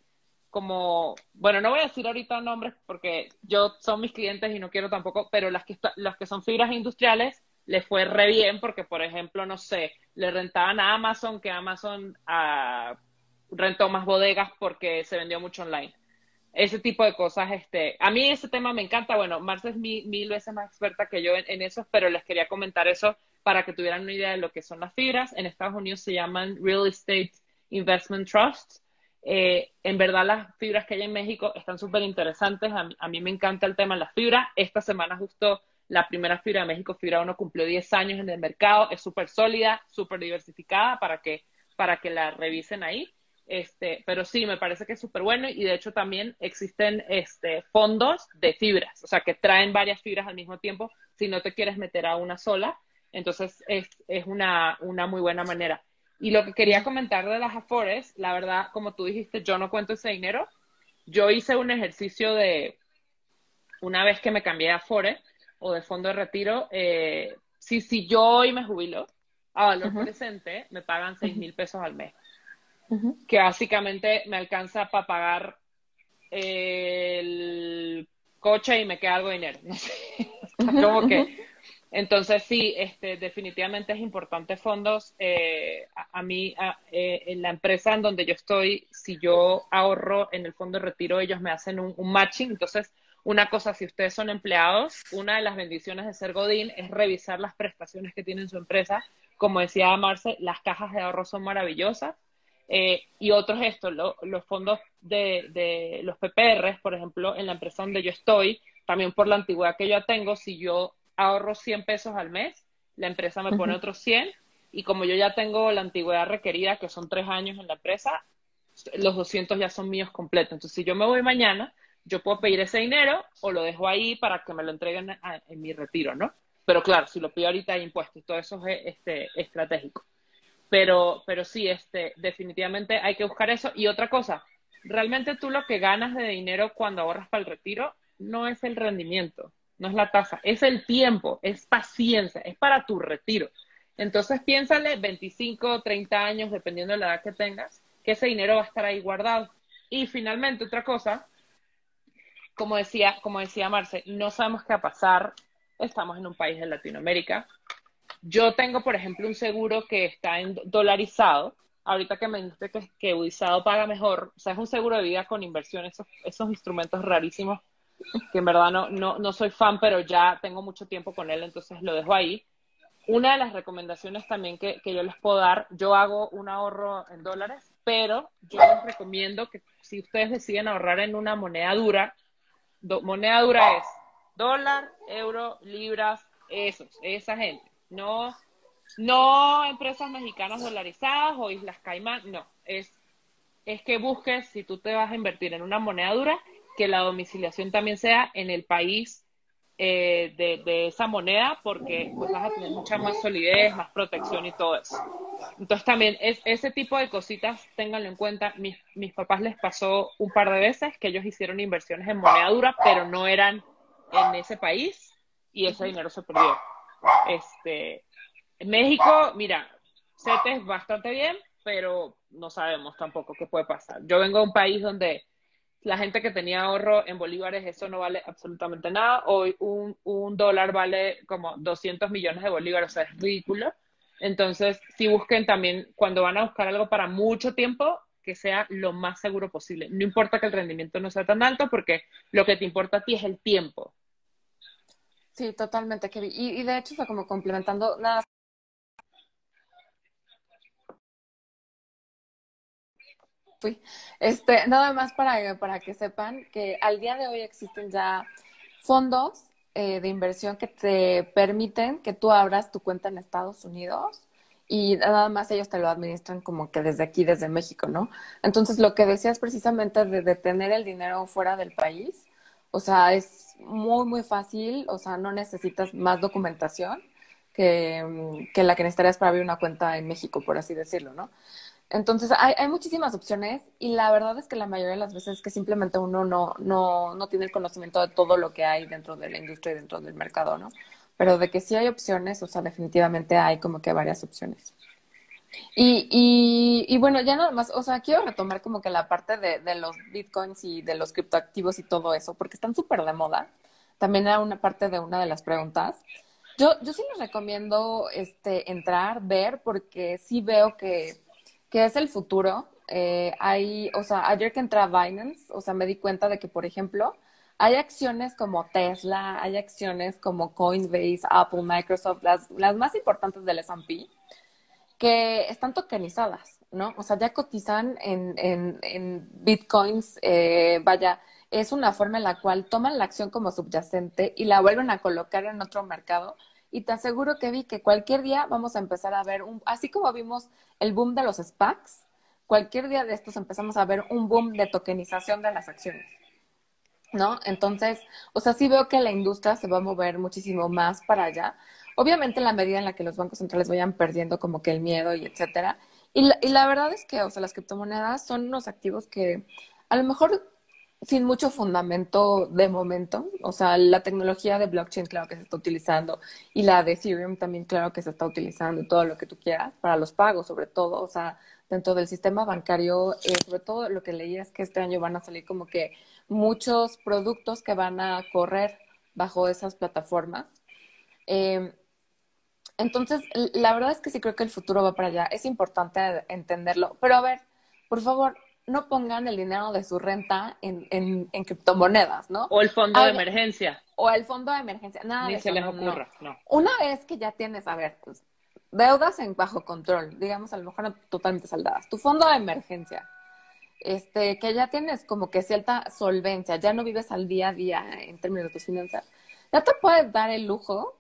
como, bueno, no voy a decir ahorita nombres porque yo son mis clientes y no quiero tampoco, pero las que, las que son fibras industriales le fue re bien porque, por ejemplo, no sé, le rentaban a Amazon, que Amazon a rentó más bodegas porque se vendió mucho online. Ese tipo de cosas, este, a mí ese tema me encanta. Bueno, Marcia es mil, veces más experta que yo en, eso, pero les quería comentar eso para que tuvieran una idea de lo que son las fibras. En Estados Unidos se llaman Real Estate Investment Trusts. Eh, en verdad, las fibras que hay en México están súper interesantes. A, mí me encanta el tema de las fibras. Esta semana justo la primera fibra de México, Fibra 1, cumplió 10 años en el mercado. Es súper sólida, súper diversificada para que, para que la revisen ahí. Este, pero sí, me parece que es súper bueno y de hecho también existen este, fondos de fibras, o sea, que traen varias fibras al mismo tiempo si no te quieres meter a una sola. Entonces es, es una, una muy buena manera. Y lo que quería comentar de las Afores, la verdad, como tú dijiste, yo no cuento ese dinero. Yo hice un ejercicio de, una vez que me cambié a Afore o de fondo de retiro, eh, si, si yo hoy me jubilo a valor uh -huh. presente, me pagan seis mil pesos al mes que básicamente me alcanza para pagar el coche y me queda algo de dinero. No sé. Como que. Entonces, sí, este, definitivamente es importante fondos. Eh, a, mí, eh, en la empresa en donde yo estoy, si yo ahorro en el fondo de retiro, ellos me hacen un, matching. Entonces, una cosa, si ustedes son empleados, una de las bendiciones de ser Godín es revisar las prestaciones que tiene su empresa. Como decía Marce, las cajas de ahorro son maravillosas eh, y otros esto, lo, los fondos de, de, los PPRs, por ejemplo, en la empresa donde yo estoy, también por la antigüedad que yo tengo, si yo ahorro 100 pesos al mes, la empresa me pone uh -huh. otros 100 y como yo ya tengo la antigüedad requerida, que son tres años en la empresa, los 200 ya son míos completos. Entonces, si yo me voy mañana, yo puedo pedir ese dinero o lo dejo ahí para que me lo entreguen a, en mi retiro, ¿no? Pero claro, si lo pido ahorita hay impuestos, todo eso es este, estratégico. Pero, pero sí, este, definitivamente hay que buscar eso. Y otra cosa, realmente tú lo que ganas de dinero cuando ahorras para el retiro no es el rendimiento, no es la tasa, es el tiempo, es paciencia, es para tu retiro. Entonces piénsale 25, 30 años, dependiendo de la edad que tengas, que ese dinero va a estar ahí guardado. Y finalmente, otra cosa, como decía, como decía Marce, no sabemos qué va a pasar. Estamos en un país de Latinoamérica, yo tengo, por ejemplo, un seguro que está en dolarizado. Ahorita que me dijiste que, que paga mejor, o sea, es un seguro de vida con inversión, esos, esos instrumentos rarísimos, que en verdad no, no, no soy fan, pero ya tengo mucho tiempo con él, entonces lo dejo ahí. Una de las recomendaciones también que, que yo les puedo dar, yo hago un ahorro en dólares, pero yo les recomiendo que si ustedes deciden ahorrar en una moneda dura, do, moneda dura es dólar, euro, libras, esos, esa gente no, no empresas mexicanas dolarizadas o Islas Caimán, no, es es que busques, si tú te vas a invertir en una moneda dura, que la domiciliación también sea en el país eh, de, de, esa moneda, porque pues, vas a tener mucha más solidez, más protección y todo eso. Entonces también es, ese tipo de cositas, ténganlo en cuenta. Mis, mis papás les pasó un par de veces que ellos hicieron inversiones en moneda dura, pero no eran en ese país y ese dinero se perdió. Este, México, mira, CETES bastante bien, pero no sabemos tampoco qué puede pasar. Yo vengo de un país donde la gente que tenía ahorro en bolívares, eso no vale absolutamente nada. Hoy un, un dólar vale como 200 millones de bolívares, o sea, es ridículo. Entonces, si busquen también, cuando van a buscar algo para mucho tiempo, que sea lo más seguro posible. No importa que el rendimiento no sea tan alto, porque lo que te importa a ti es el tiempo. Sí, totalmente, Kevin. Y, de hecho, o como complementando, nada. Uy, este, nada más para, para que sepan que al día de hoy existen ya fondos eh, de inversión que te permiten que tú abras tu cuenta en Estados Unidos y nada más ellos te lo administran como que desde aquí, desde México, ¿no? Entonces, lo que decías precisamente de, de tener el dinero fuera del país, o sea, es muy, muy fácil, o sea, no necesitas más documentación que, que la que necesitarías para abrir una cuenta en México, por así decirlo, ¿no? Entonces, hay, muchísimas opciones y la verdad es que la mayoría de las veces que simplemente uno no, no, no tiene el conocimiento de todo lo que hay dentro de la industria y dentro del mercado, ¿no? Pero de que sí hay opciones, o sea, definitivamente hay como que varias opciones. Y, y, bueno, ya nada más, o sea, quiero retomar como que la parte de, de los bitcoins y de los criptoactivos y todo eso, porque están súper de moda. También era una parte de una de las preguntas. Yo, yo sí les recomiendo este, entrar, ver, porque sí veo que, que es el futuro. Eh, hay, o sea, ayer que entré Binance, o sea, me di cuenta de que, por ejemplo, hay acciones como Tesla, hay acciones como Coinbase, Apple, Microsoft, las, las más importantes del S&P, que están tokenizadas, ¿no? O sea, ya cotizan en, en, en bitcoins, eh, vaya, es una forma en la cual toman la acción como subyacente y la vuelven a colocar en otro mercado. Y te aseguro que vi que cualquier día vamos a empezar a ver, un, así como vimos el boom de los SPACs, cualquier día de estos empezamos a ver un boom de tokenización de las acciones. ¿No? Entonces, o sea, sí veo que la industria se va a mover muchísimo más para allá. Obviamente, en la medida en la que los bancos centrales vayan perdiendo como que el miedo y etcétera. Y la, y la verdad es que, o sea, las criptomonedas son unos activos que a lo mejor sin mucho fundamento de momento. O sea, la tecnología de blockchain, claro que se está utilizando, y la de Ethereum también, claro que se está utilizando, y todo lo que tú quieras, para los pagos, sobre todo. O sea, dentro del sistema bancario, eh, sobre todo lo que leí es que este año van a salir como que muchos productos que van a correr bajo esas plataformas. Eh, entonces, la verdad es que sí creo que el futuro va para allá. Es importante entenderlo. Pero a ver, por favor, no pongan el dinero de su renta en, en, en criptomonedas, ¿no? O el fondo de emergencia. O el fondo de emergencia. Nada Ni de se eso, les no, ocurra, no. no. Una vez que ya tienes, a ver, pues, deudas en bajo control, digamos, a lo mejor no totalmente saldadas, tu fondo de emergencia, este, que ya tienes como que cierta solvencia, ya no vives al día a día en términos de tus finanzas, ya te puedes dar el lujo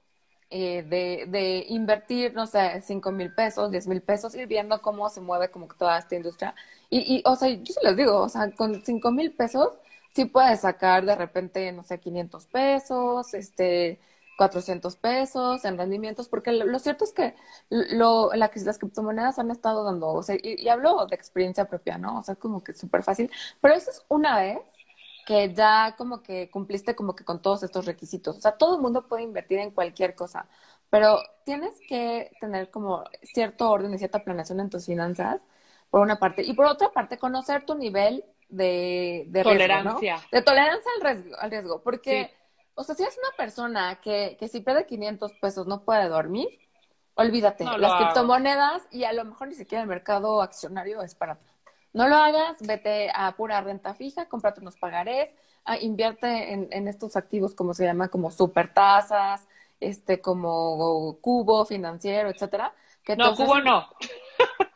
eh, de, de, invertir, no sé, cinco mil pesos, diez mil pesos, ir viendo cómo se mueve como que toda esta industria. Y, y o sea, yo se les digo, o sea, con cinco mil pesos sí puedes sacar de repente, no sé, 500 pesos, este, 400 pesos en rendimientos, porque lo, lo cierto es que lo, la, las criptomonedas han estado dando, o sea, y, y hablo de experiencia propia, ¿no? O sea, como que súper fácil, pero eso es una vez que ya como que cumpliste como que con todos estos requisitos. O sea, todo el mundo puede invertir en cualquier cosa, pero tienes que tener como cierto orden y cierta planeación en tus finanzas, por una parte. Y por otra parte, conocer tu nivel de, de tolerancia. Riesgo, ¿no? De tolerancia al riesgo, al riesgo. porque, sí. o sea, si eres una persona que, que si pierde 500 pesos no puede dormir, olvídate. No Las hago. criptomonedas y a lo mejor ni siquiera el mercado accionario es para no lo hagas, vete a pura renta fija, cómprate unos pagarés, ah, invierte en, en, estos activos como se llama, como supertasas, este, como cubo financiero, etcétera. Que no, entonces... cubo no.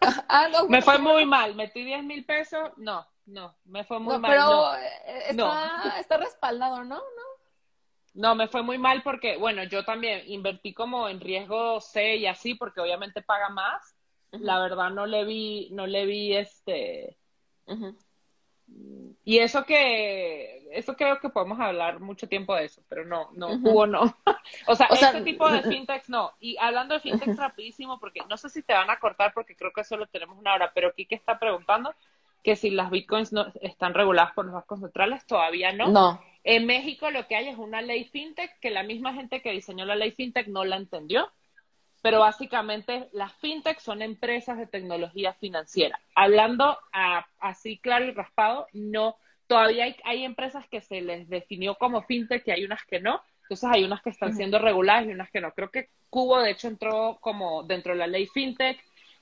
ah, no. Me fue muy mal, metí 10 mil pesos, no, no, me fue muy no, mal. Pero no. Está, no. está respaldado, ¿no? ¿no? No, me fue muy mal porque, bueno, yo también invertí como en riesgo C y así, porque obviamente paga más. La verdad no le vi, no le vi este. Y eso que, eso creo que podemos hablar mucho tiempo de eso, pero no, no. Cubo no. O sea, O sea, este tipo de fintechs no. Y hablando de fintechs rapidísimo, porque no sé si te van a cortar porque creo que solo tenemos una hora, pero Kike está preguntando que si las bitcoins no están reguladas por los bancos centrales, todavía no. No. En México lo que hay es una ley fintech que la misma gente que diseñó la ley fintech no la entendió, pero básicamente las fintech son empresas de tecnología financiera. Hablando a- así claro y raspado, no, todavía hay, hay empresas que se les definió como fintech y hay unas que no. Entonces hay unas que están siendo reguladas y unas que no. Creo que Cubo de hecho entró como dentro de la ley fintech.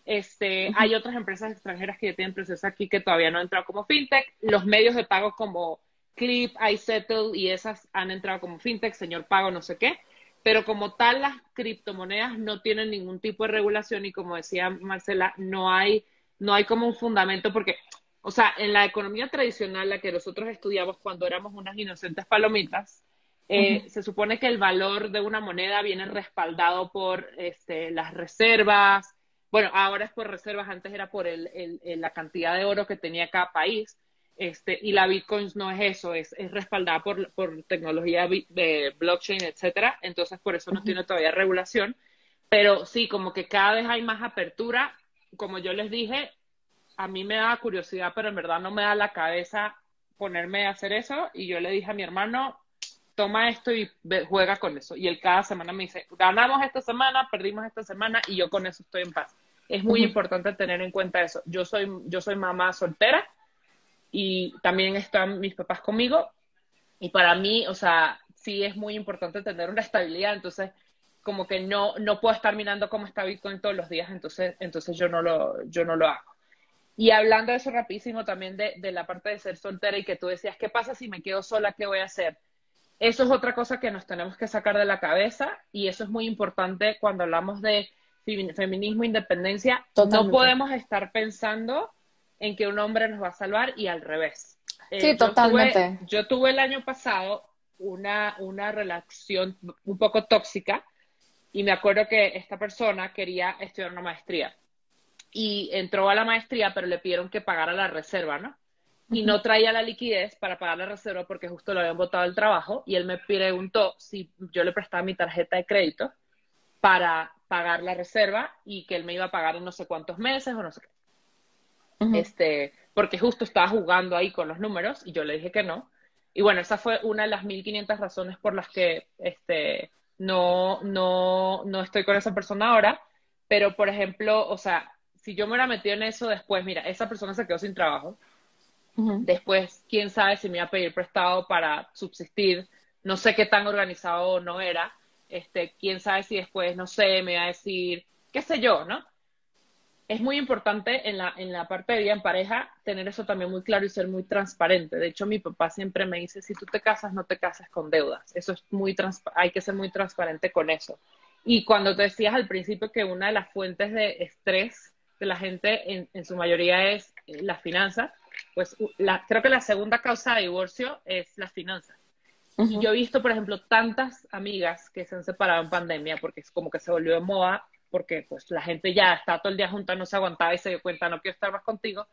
Este, hay otras empresas extranjeras que ya tienen presencia aquí que todavía no han entrado como fintech. Los medios de pago como Clip, iSettle y esas han entrado como fintech, señor pago, no sé qué. Pero como tal, las criptomonedas no tienen ningún tipo de regulación y como decía Marcela, no hay, no hay como un fundamento porque, o sea, en la economía tradicional, la que nosotros estudiamos cuando éramos unas inocentes palomitas, eh, se supone que el valor de una moneda viene respaldado por este, las reservas. Bueno, ahora es por reservas, antes era por el, el- el- la cantidad de oro que tenía cada país. Este, y la Bitcoin no es eso, es, es respaldada por, por tecnología de blockchain, etcétera. Entonces, por eso no tiene todavía regulación. Pero sí, como que cada vez hay más apertura. Como yo les dije, a mí me da curiosidad, pero en verdad no me da la cabeza ponerme a hacer eso. Y yo le dije a mi hermano, toma esto y ve- juega con eso. Y él cada semana me dice, ganamos esta semana, perdimos esta semana y yo con eso estoy en paz. Es muy Ujú. importante tener en cuenta eso. Yo soy, yo soy mamá soltera y también están mis papás conmigo. Y para mí, o sea, sí es muy importante tener una estabilidad. Entonces, como que no, no puedo estar mirando cómo está Bitcoin todos los días, entonces, entonces yo no lo, yo no lo hago. Y hablando de eso rapidísimo también de, de la parte de ser soltera y que tú decías, ¿qué pasa si me quedo sola? ¿Qué voy a hacer? Eso es otra cosa que nos tenemos que sacar de la cabeza y eso es muy importante cuando hablamos de femi- feminismo, independencia. Totalmente. No podemos estar pensando en que un hombre nos va a salvar y al revés. Eh, Sí, yo tuve- totalmente. yo tuve el año pasado una, una relación un poco tóxica y me acuerdo que esta persona quería estudiar una maestría y entró a la maestría, pero le pidieron que pagara la reserva, ¿no? Y no traía la liquidez para pagar la reserva porque justo lo habían botado del trabajo y él me preguntó si yo le prestaba mi tarjeta de crédito para pagar la reserva y que él me iba a pagar en no sé cuántos meses o no sé qué Ujú. este, porque justo estaba jugando ahí con los números y yo le dije que no. Y bueno, esa fue una de las 1500 razones por las que este, no, no, no estoy con esa persona ahora. Pero, por ejemplo, o sea, si yo me hubiera metido en eso después, mira, esa persona se quedó sin trabajo. Después, quién sabe si me iba a pedir prestado para subsistir. No sé qué tan organizado no era. Este, quién sabe si después, no sé, me iba a decir, qué sé yo, ¿no? Es muy importante en la, en la parte de vida en pareja tener eso también muy claro y ser muy transparente. De hecho, mi papá siempre me dice, si tú te casas, no te cases con deudas. Eso es muy hay que ser muy transparente con eso. Y cuando te decías al principio que una de las fuentes de estrés de la gente en, en su mayoría es eh, las finanzas, pues la, creo que la segunda causa de divorcio es las finanzas. Y Ujú. yo he visto, por ejemplo, tantas amigas que se han separado en pandemia porque es como que se volvió de moda, porque pues la gente ya está todo el día junta, no se aguantaba y se dio cuenta, no quiero estar más contigo.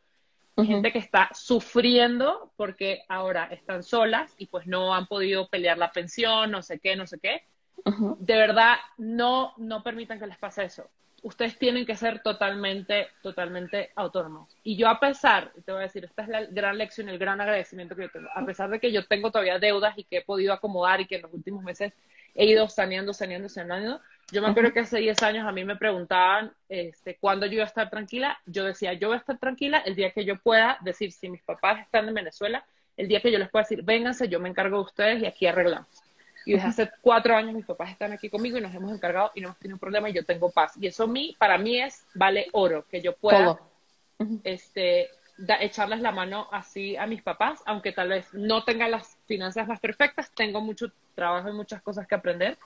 Ujú. Gente que está sufriendo porque ahora están solas y pues no han podido pelear la pensión, no sé qué, no sé qué. Ujú. De verdad, no, no permitan que les pase eso. Ustedes tienen que ser totalmente, totalmente autónomos. Y yo a pesar, te voy a decir, esta es la gran lección, el gran agradecimiento que yo tengo, a pesar de que yo tengo todavía deudas y que he podido acomodar y que en los últimos meses he ido saneando, saneando, saneando, yo me acuerdo que hace 10 años a mí me preguntaban este, cuándo yo iba a estar tranquila. Yo decía, yo voy a estar tranquila el día que yo pueda decir, si mis papás están en Venezuela, el día que yo les pueda decir, vénganse, yo me encargo de ustedes y aquí arreglamos. Y desde hace cuatro años mis papás están aquí conmigo y nos hemos encargado y no hemos tenido problema y yo tengo paz. Y eso a mí, para mí es, vale oro, que yo pueda Todo. Este, da- echarles la mano así a mis papás, aunque tal vez no tenga las finanzas más perfectas, tengo mucho trabajo y muchas cosas que aprender,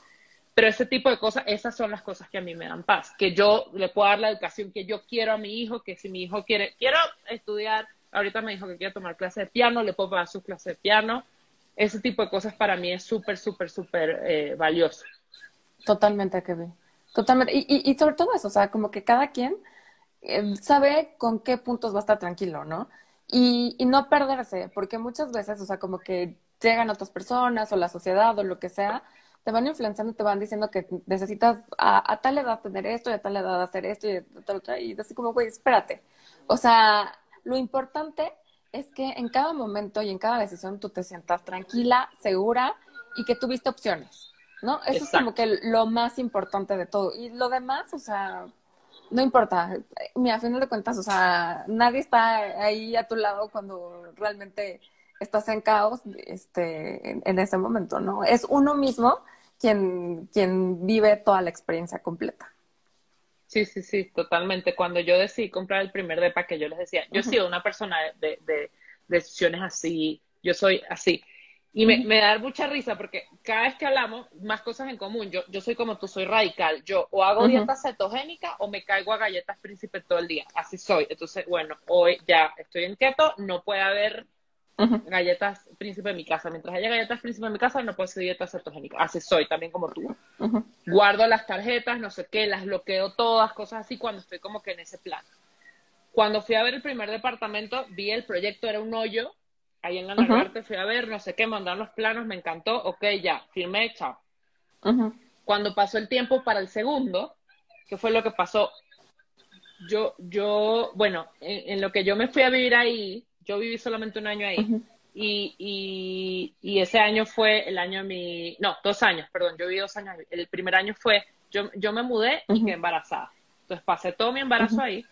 pero ese tipo de cosas, esas son las cosas que a mí me dan paz, que yo le puedo dar la educación que yo quiero a mi hijo, que si mi hijo quiere, quiero estudiar, ahorita me dijo que quiere tomar clase de piano, le puedo pagar su clase de piano, ese tipo de cosas para mí es súper, súper, súper eh, valioso. Totalmente, Kevin. Totalmente. Y, y, y sobre todo eso, o sea, como que cada quien eh, sabe con qué puntos va a estar tranquilo, ¿no? y, y no perderse, porque muchas veces, o sea, como que llegan otras personas o la sociedad o lo que sea, te van influenciando, te van diciendo que necesitas a, a tal edad tener esto y a tal edad hacer esto y tal otra, y así como, güey, espérate. O sea, lo importante es que en cada momento y en cada decisión tú te sientas tranquila, segura y que tuviste opciones, ¿no? Eso es como que lo más importante de todo. Y lo demás, o sea, no importa. Mira, a final de cuentas, o sea, nadie está ahí a tu lado cuando realmente estás en caos este, en, en ese momento, ¿no? Es uno mismo quien, quien vive toda la experiencia completa. Sí, sí, sí, totalmente. Cuando yo decidí comprar el primer depa, que yo les decía, yo he sido una persona de, de, decisiones así, yo soy así. Y me, me, da mucha risa porque cada vez que hablamos, más cosas en común. Yo, yo soy como tú, soy radical. Yo o hago dieta cetogénica o me caigo a galletas príncipe todo el día. Así soy. Entonces, bueno, hoy ya estoy en keto, no puede haber galletas príncipe en mi casa. Mientras haya galletas príncipe en mi casa, no puedo hacer dieta cetogénica. Así soy, también como tú. Guardo las tarjetas, no sé qué, las bloqueo todas, cosas así, cuando estoy como que en ese plan. Cuando fui a ver el primer departamento, vi el proyecto, era un hoyo, ahí en la Narvarte, fui a ver, no sé qué, mandaron los planos, me encantó, ok, ya, firmé, chao. Cuando pasó el tiempo para el segundo, ¿qué fue lo que pasó? Yo, yo, bueno, en lo que yo me fui a vivir ahí, yo viví solamente un año ahí. y, y, y, ese año fue el año de mi, no, dos años, perdón, yo viví dos años. El primer año fue, yo, yo me mudé y quedé embarazada. Entonces pasé todo mi embarazo ahí.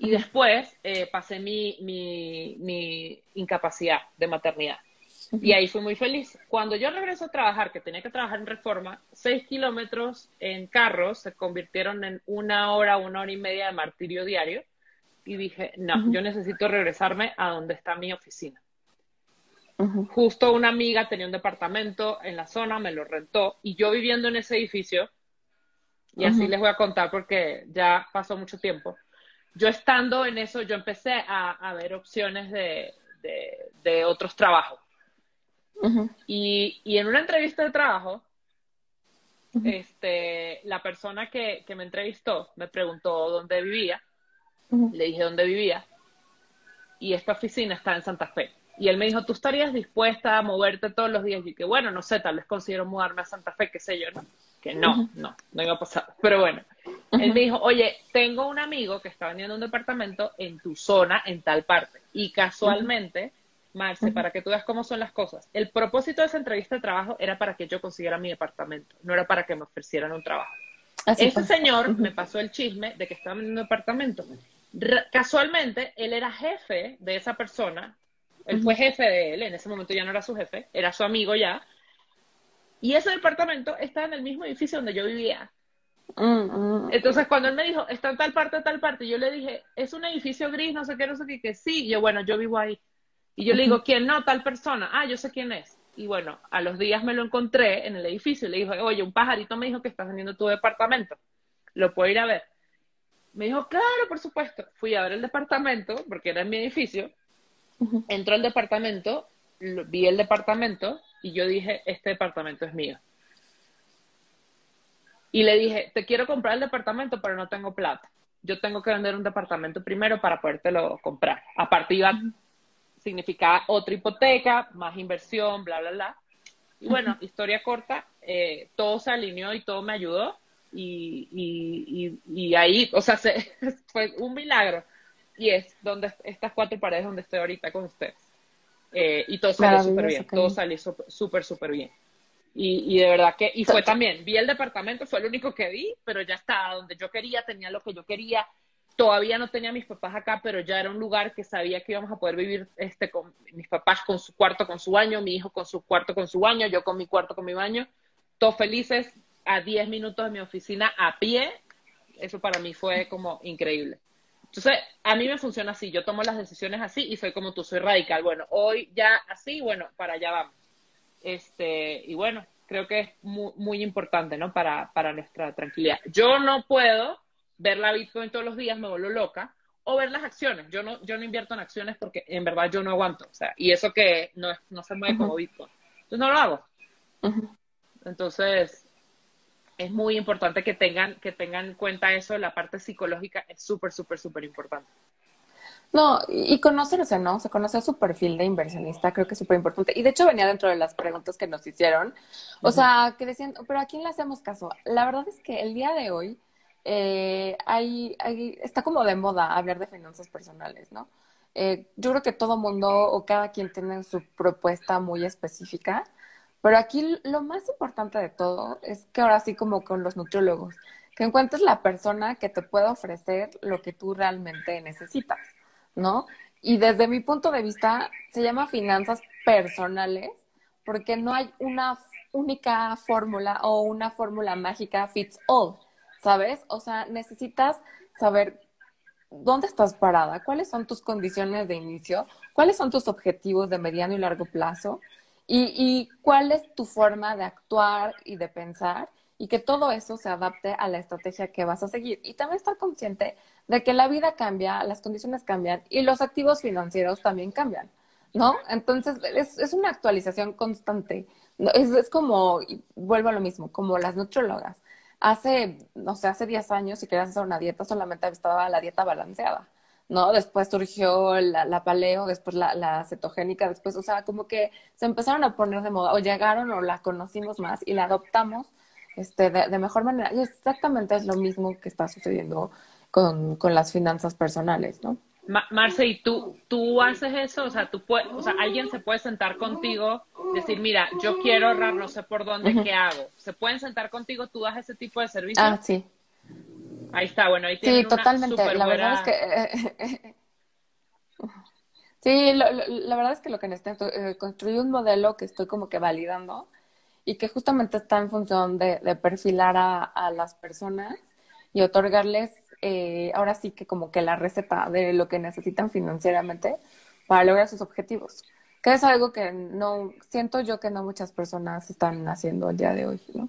Y después eh, pasé mi, mi, mi, incapacidad de maternidad. Y ahí fui muy feliz. Cuando yo regreso a trabajar, que tenía que trabajar en reforma, seis kilómetros en carro se convirtieron en una hora, una hora y media de martirio diario y dije, no, yo necesito regresarme a donde está mi oficina. Justo una amiga tenía un departamento en la zona, me lo rentó y yo viviendo en ese edificio, y así les voy a contar porque ya pasó mucho tiempo, yo estando en eso, yo empecé a, ver opciones de, de, otros trabajos. y, y, en una entrevista de trabajo, este, la persona que, que me entrevistó me preguntó dónde vivía le dije dónde vivía y esta oficina está en Santa Fe. Y él me dijo, ¿tú estarías dispuesta a moverte todos los días? Y que bueno, no sé, tal vez considero mudarme a Santa Fe, qué sé yo, ¿no? Que no, no, no iba a pasar. Pero bueno, él me dijo, oye, tengo un amigo que está vendiendo un departamento en tu zona, en tal parte. Y casualmente, Marce, para que tú veas cómo son las cosas, el propósito de esa entrevista de trabajo era para que yo consiguiera mi departamento, no era para que me ofrecieran un trabajo. Ese señor me pasó el chisme de que estaba vendiendo un departamento casualmente, él era jefe de esa persona, él fue jefe de él, en ese momento ya no era su jefe, era su amigo ya, y ese departamento estaba en el mismo edificio donde yo vivía. Mm, mm. Entonces, cuando él me dijo, está en tal parte, tal parte, yo le dije, es un edificio gris, no sé qué, no sé qué, que sí, y yo, bueno, yo vivo ahí. Y yo le digo, ¿quién no? Tal persona. Ah, yo sé quién es. Y bueno, a los días me lo encontré en el edificio y le dije, oye, un pajarito me dijo que estás vendiendo tu departamento. Lo puedo ir a ver. Me dijo, claro, por supuesto. Fui a ver el departamento, porque era en mi edificio. Entró al departamento, vi el departamento y yo dije, este departamento es mío. Y le dije, te quiero comprar el departamento, pero no tengo plata. Yo tengo que vender un departamento primero para podértelo comprar. Aparte iba a significar otra hipoteca, más inversión, bla, bla, bla. Y bueno, historia corta, eh, todo se alineó y todo me ayudó y, y, ahí, o sea, fue un milagro. Y es donde estas cuatro paredes donde estoy ahorita con ustedes. Eh, y todo salió súper bien, todo salió súper, súper bien. Y, y, de verdad que, y fue también, vi el departamento, fue el único que vi, pero ya estaba donde yo quería, tenía lo que yo quería. Todavía no tenía mis papás acá, pero ya era un lugar que sabía que íbamos a poder vivir este, con mis papás con su cuarto, con su baño, mi hijo con su cuarto, con su baño, yo con mi cuarto, con mi baño, todos felices, a 10 minutos de mi oficina a pie, eso para mí fue como increíble. Entonces, a mí me funciona así, yo tomo las decisiones así y soy como tú, soy radical. Bueno, hoy ya así, bueno, para allá vamos. Este, y bueno, creo que es muy, muy importante, ¿no? Para, para nuestra tranquilidad. Yo no puedo ver la Bitcoin todos los días, me vuelvo loca, o ver las acciones. Yo no, yo no invierto en acciones porque en verdad yo no aguanto. O sea, y eso que no, no se mueve como Bitcoin. Entonces no lo hago. Entonces, es muy importante que tengan, que tengan en cuenta eso, la parte psicológica es súper, súper, súper importante. No, y conocerse, ¿no? O sea, conocer su perfil de inversionista creo que es súper importante. Y de hecho venía dentro de las preguntas que nos hicieron. O sea, que decían, pero ¿a quién le hacemos caso? La verdad es que el día de hoy eh, hay, hay, está como de moda hablar de finanzas personales, ¿no? Eh, yo creo que todo mundo o cada quien tiene su propuesta muy específica, pero aquí lo más importante de todo es que ahora sí como con los nutriólogos, que encuentres la persona que te pueda ofrecer lo que tú realmente necesitas. ¿no? Y desde mi punto de vista, se llama finanzas personales porque no hay una única fórmula o una fórmula mágica fits all, ¿sabes? O sea, necesitas saber dónde estás parada, cuáles son tus condiciones de inicio, cuáles son tus objetivos de mediano y largo plazo y, y cuál es tu forma de actuar y de pensar y que todo eso se adapte a la estrategia que vas a seguir. Y también estar consciente de que la vida cambia, las condiciones cambian y los activos financieros también cambian, ¿no? Entonces, es, una actualización constante. Es, es como, vuelvo a lo mismo, como las nutriólogas. Hace, no sé, hace 10 años, si querías hacer una dieta, solamente estaba la dieta balanceada, ¿no? Después surgió la, la paleo, después la, la cetogénica, después, o sea, como que se empezaron a poner de moda, o llegaron o la conocimos más y la adoptamos este, de, de mejor manera. Y exactamente es lo mismo que está sucediendo con, con las finanzas personales, ¿no? Ma Marce, ¿y tú, tú haces eso? O sea, tú puedes, o sea, alguien se puede sentar contigo, decir, mira, yo quiero ahorrar, no sé por dónde, ¿qué hago? ¿Se pueden sentar contigo? ¿Tú das ese tipo de servicio? Ah, sí. Ahí está, bueno, ahí Sí, totalmente. La verdad es que... Sí, lo, lo, la verdad es que lo que necesito, eh, construir un modelo que estoy como que validando y que justamente está en función de, de perfilar a, a las personas y otorgarles eh, ahora sí que como que la receta de lo que necesitan financieramente para lograr sus objetivos. Que es algo que no, siento yo que no muchas personas están haciendo el día de hoy, ¿no?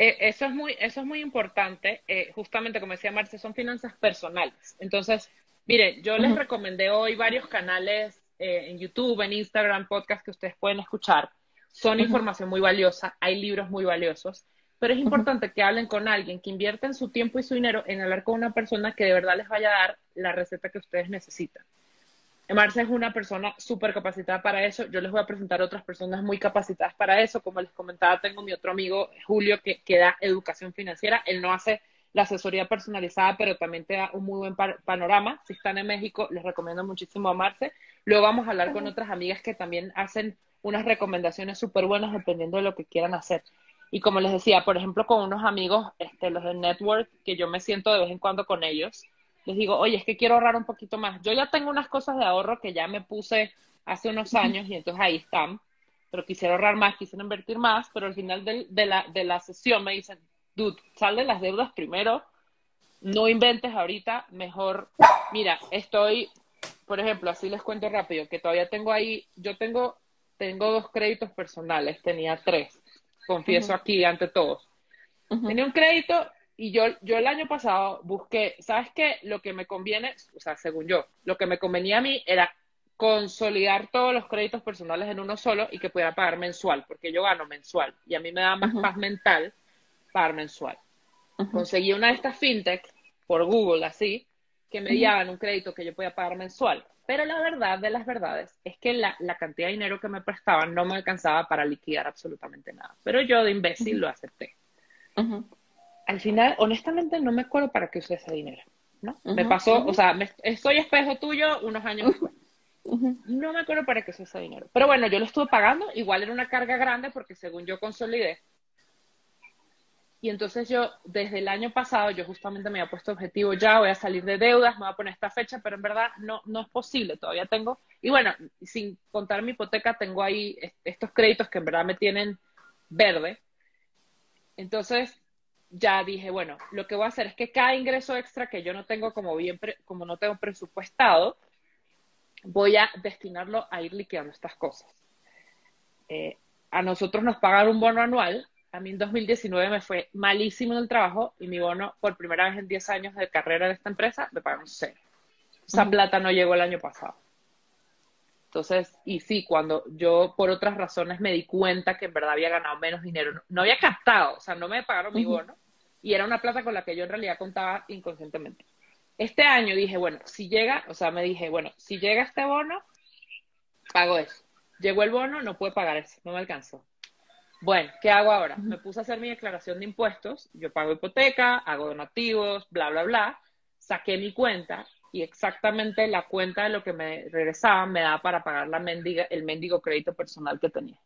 Eh, eso es muy, eso es muy importante. Eh, justamente como decía Marce, son finanzas personales. Entonces, mire, yo les uh -huh. recomendé hoy varios canales eh, en YouTube, en Instagram, podcast que ustedes pueden escuchar. Son uh -huh. información muy valiosa, hay libros muy valiosos. Pero es importante uh -huh. que hablen con alguien, que invierten su tiempo y su dinero en hablar con una persona que de verdad les vaya a dar la receta que ustedes necesitan. Marce es una persona súper capacitada para eso. Yo les voy a presentar otras personas muy capacitadas para eso. Como les comentaba, tengo mi otro amigo, Julio, que, que da educación financiera. Él no hace la asesoría personalizada, pero también te da un muy buen panorama. Si están en México, les recomiendo muchísimo a Marce. Luego vamos a hablar con otras amigas que también hacen unas recomendaciones súper buenas dependiendo de lo que quieran hacer. Y como les decía, por ejemplo, con unos amigos, este, los de Network, que yo me siento de vez en cuando con ellos, les digo, oye, es que quiero ahorrar un poquito más. Yo ya tengo unas cosas de ahorro que ya me puse hace unos años y entonces ahí están, pero quisiera ahorrar más, quisiera invertir más, pero al final de, de, la, de la sesión me dicen, dude, sal de las deudas primero, no inventes ahorita, mejor, mira, estoy, por ejemplo, así les cuento rápido, que todavía tengo ahí, yo tengo, tengo dos créditos personales, tenía tres confieso uh -huh. aquí ante todos. Uh -huh. Tenía un crédito y yo, yo el año pasado busqué, ¿sabes qué? Lo que me conviene, o sea, según yo, lo que me convenía a mí era consolidar todos los créditos personales en uno solo y que pudiera pagar mensual, porque yo gano mensual y a mí me da más paz mental pagar mensual. Conseguí una de estas fintech por Google, así, que me dieran un crédito que yo podía pagar mensual. Pero la verdad de las verdades es que la, la, cantidad de dinero que me prestaban no me alcanzaba para liquidar absolutamente nada. Pero yo de imbécil uh -huh. lo acepté. Uh -huh. Al final, honestamente, no me acuerdo para qué usé ese dinero. ¿no? Uh -huh. Me pasó, o sea, me, soy espejo tuyo unos años después. No me acuerdo para qué usé ese dinero. Pero bueno, yo lo estuve pagando. Igual era una carga grande porque según yo consolidé, y entonces yo, desde el año pasado, yo justamente me había puesto objetivo, ya voy a salir de deudas, me voy a poner esta fecha, pero en verdad no, no es posible, todavía tengo, y bueno, sin contar mi hipoteca, tengo ahí estos créditos que en verdad me tienen verde. Entonces, ya dije, bueno, lo que voy a hacer es que cada ingreso extra que yo no tengo como bien, como no tengo presupuestado, voy a destinarlo a ir liquidando estas cosas. Eh, a nosotros nos pagan un bono anual a mí en 2019 me fue malísimo en el trabajo y mi bono, por primera vez en 10 años de carrera de esta empresa, me pagaron cero. Esa uh -huh. plata no llegó el año pasado. Entonces, y sí, cuando yo por otras razones me di cuenta que en verdad había ganado menos dinero, no, no había captado, o sea, no me pagaron uh -huh. mi bono y era una plata con la que yo en realidad contaba inconscientemente. Este año dije, bueno, si llega, o sea, me dije, bueno, si llega este bono, pago eso. Llegó el bono, no pude pagar eso, no me alcanzó. Bueno, ¿qué hago ahora? Me puse a hacer mi declaración de impuestos, yo pago hipoteca, hago donativos, bla, bla, bla, saqué mi cuenta y exactamente la cuenta de lo que me regresaba me daba para pagar la mendiga, el mendigo crédito personal que tenía.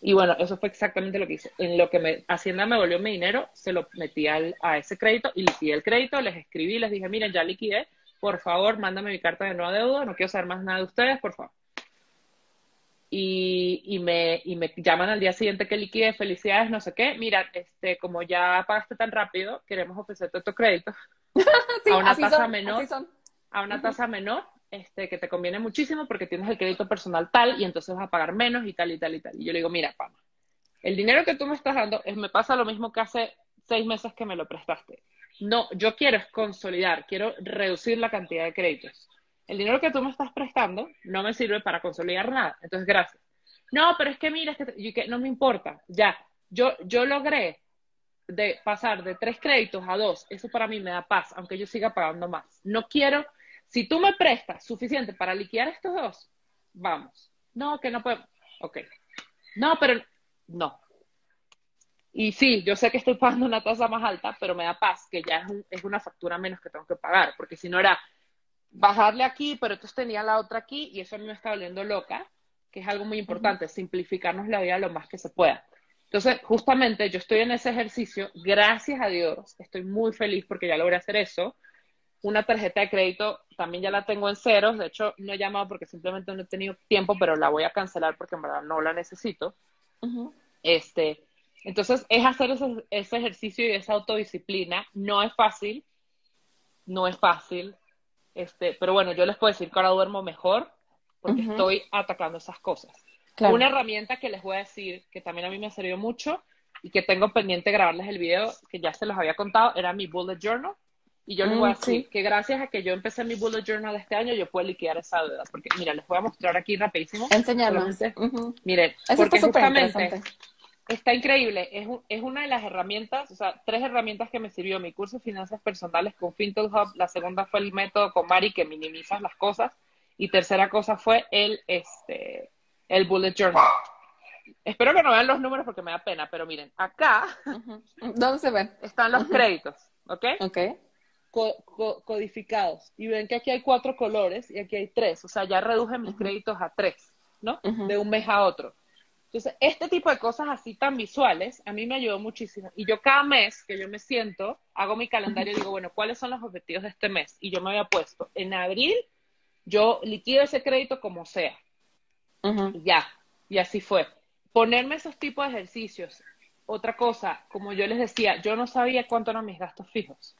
Y bueno, eso fue exactamente lo que hice. En lo que me, Hacienda me volvió mi dinero, se lo metí al, a ese crédito y liquidé el crédito, les escribí, les dije, miren, ya liquidé, por favor, mándame mi carta de nueva deuda, no quiero saber más nada de ustedes, por favor. Y, y, me, y me llaman al día siguiente que liquide, felicidades, no sé qué, mira, este, como ya pagaste tan rápido, queremos ofrecerte otro crédito. A una tasa menor, a una tasa menor, este, que te conviene muchísimo porque tienes el crédito personal tal y entonces vas a pagar menos y tal y tal y tal. Y yo le digo, mira, Pama, el dinero que tú me estás dando es, me pasa lo mismo que hace seis meses que me lo prestaste. No, yo quiero es consolidar, quiero reducir la cantidad de créditos el dinero que tú me estás prestando no me sirve para consolidar nada. Entonces, gracias. No, pero es que mira, que, no me importa. Ya, yo, yo logré de pasar de tres créditos a dos. Eso para mí me da paz, aunque yo siga pagando más. No quiero, si tú me prestas suficiente para liquidar estos dos, vamos. No, que no puedo. Ok. No, pero no. Y sí, yo sé que estoy pagando una tasa más alta, pero me da paz, que ya es, es una factura menos que tengo que pagar, porque si no era bajarle aquí, pero entonces tenía la otra aquí y eso a mí me está volviendo loca, que es algo muy importante, simplificarnos la vida lo más que se pueda. Entonces, justamente yo estoy en ese ejercicio, gracias a Dios, estoy muy feliz porque ya logré hacer eso. Una tarjeta de crédito también ya la tengo en ceros, de hecho no he llamado porque simplemente no he tenido tiempo, pero la voy a cancelar porque en verdad no la necesito. Este, entonces, es hacer ese, ese ejercicio y esa autodisciplina. No es fácil, no es fácil, este, pero bueno, yo les puedo decir que ahora duermo mejor porque estoy atacando esas cosas. Una herramienta que les voy a decir que también a mí me ha servido mucho y que tengo pendiente grabarles el video que ya se los había contado era mi bullet journal. Y yo les voy a mm, decir que gracias a que yo empecé mi bullet journal este año, yo puedo liquidar esa deuda. Porque, mira, les voy a mostrar aquí rapidísimo. Enseñarlos. Miren, porque justamente está increíble. Es, es, una de las herramientas, o sea, tres herramientas que me sirvió mi curso de finanzas personales con Fintel Hub. La segunda fue el método con Mari que minimizas las cosas. Y tercera cosa fue el, este, el bullet journal. Espero que no vean los números porque me da pena, pero miren, acá. ¿Dónde se ven? Están los créditos, ¿ok? Ok. codificados. Y ven que aquí hay cuatro colores y aquí hay tres. O sea, ya reduje mis créditos a tres, ¿no? De un mes a otro. Entonces, este tipo de cosas así tan visuales a mí me ayudó muchísimo. Y yo cada mes que yo me siento, hago mi calendario y digo, bueno, ¿cuáles son los objetivos de este mes? Y yo me había puesto, en abril, yo liquido ese crédito como sea. Ya, y así fue. Ponerme esos tipos de ejercicios. Otra cosa, como yo les decía, yo no sabía cuánto eran mis gastos fijos.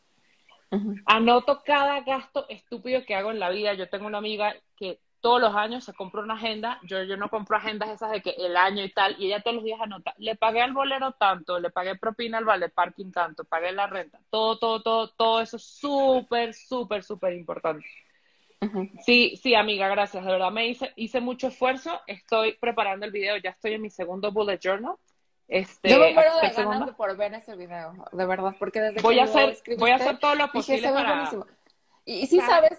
Anoto cada gasto estúpido que hago en la vida. Yo tengo una amiga que todos los años se compra una agenda, yo, yo no compro agendas esas de que el año y tal, y ella todos los días anota, le pagué al bolero tanto, le pagué propina al vale parking tanto, pagué la renta, todo, todo, todo, todo eso es súper, súper, súper importante. Sí, sí, amiga, gracias. De verdad me hice, hice mucho esfuerzo. Estoy preparando el video, ya estoy en mi segundo bullet journal. Este, Yo me muero de ganas por ver ese video, de verdad, porque desde voy a hacer, voy a hacer todo lo posible para, y, si sabes,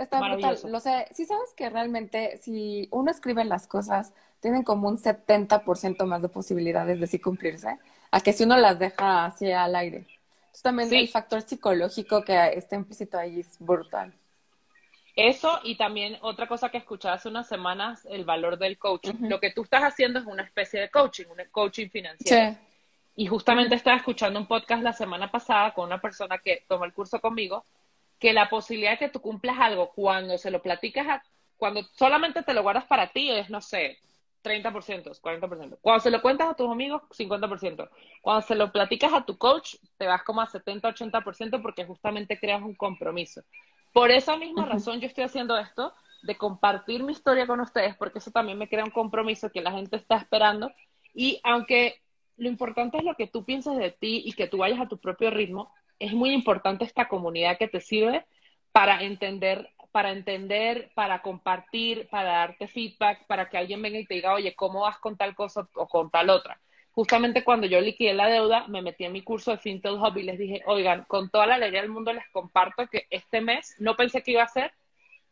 está, brutal, lo sé, si sabes que realmente si uno escribe las cosas, tienen como un 70% más de posibilidades de sí cumplirse, a que si uno las deja así al aire. Entonces también el factor psicológico que está implícito ahí es brutal. Eso y también otra cosa que escuché hace unas semanas, el valor del coaching. Lo que tú estás haciendo es una especie de coaching, un coaching financiero. Y justamente estaba escuchando un podcast la semana pasada con una persona que tomó el curso conmigo que la posibilidad de que tú cumplas algo cuando se lo platicas, a, cuando solamente te lo guardas para ti es, no sé, 30%, 40%. Cuando se lo cuentas a tus amigos, 50%. Cuando se lo platicas a tu coach, te vas como a 70, 80% porque justamente creas un compromiso. Por esa misma razón yo estoy haciendo esto, de compartir mi historia con ustedes, porque eso también me crea un compromiso que la gente está esperando. Y aunque lo importante es lo que tú piensas de ti y que tú vayas a tu propio ritmo, es muy importante esta comunidad que te sirve para entender, para entender, para compartir, para darte feedback, para que alguien venga y te diga, oye, ¿cómo vas con tal cosa o con tal otra? justamente cuando yo liquidé la deuda, me metí en mi curso de FinTech Hub y les dije, oigan, con toda la alegría del mundo les comparto que este mes no pensé que iba a ser,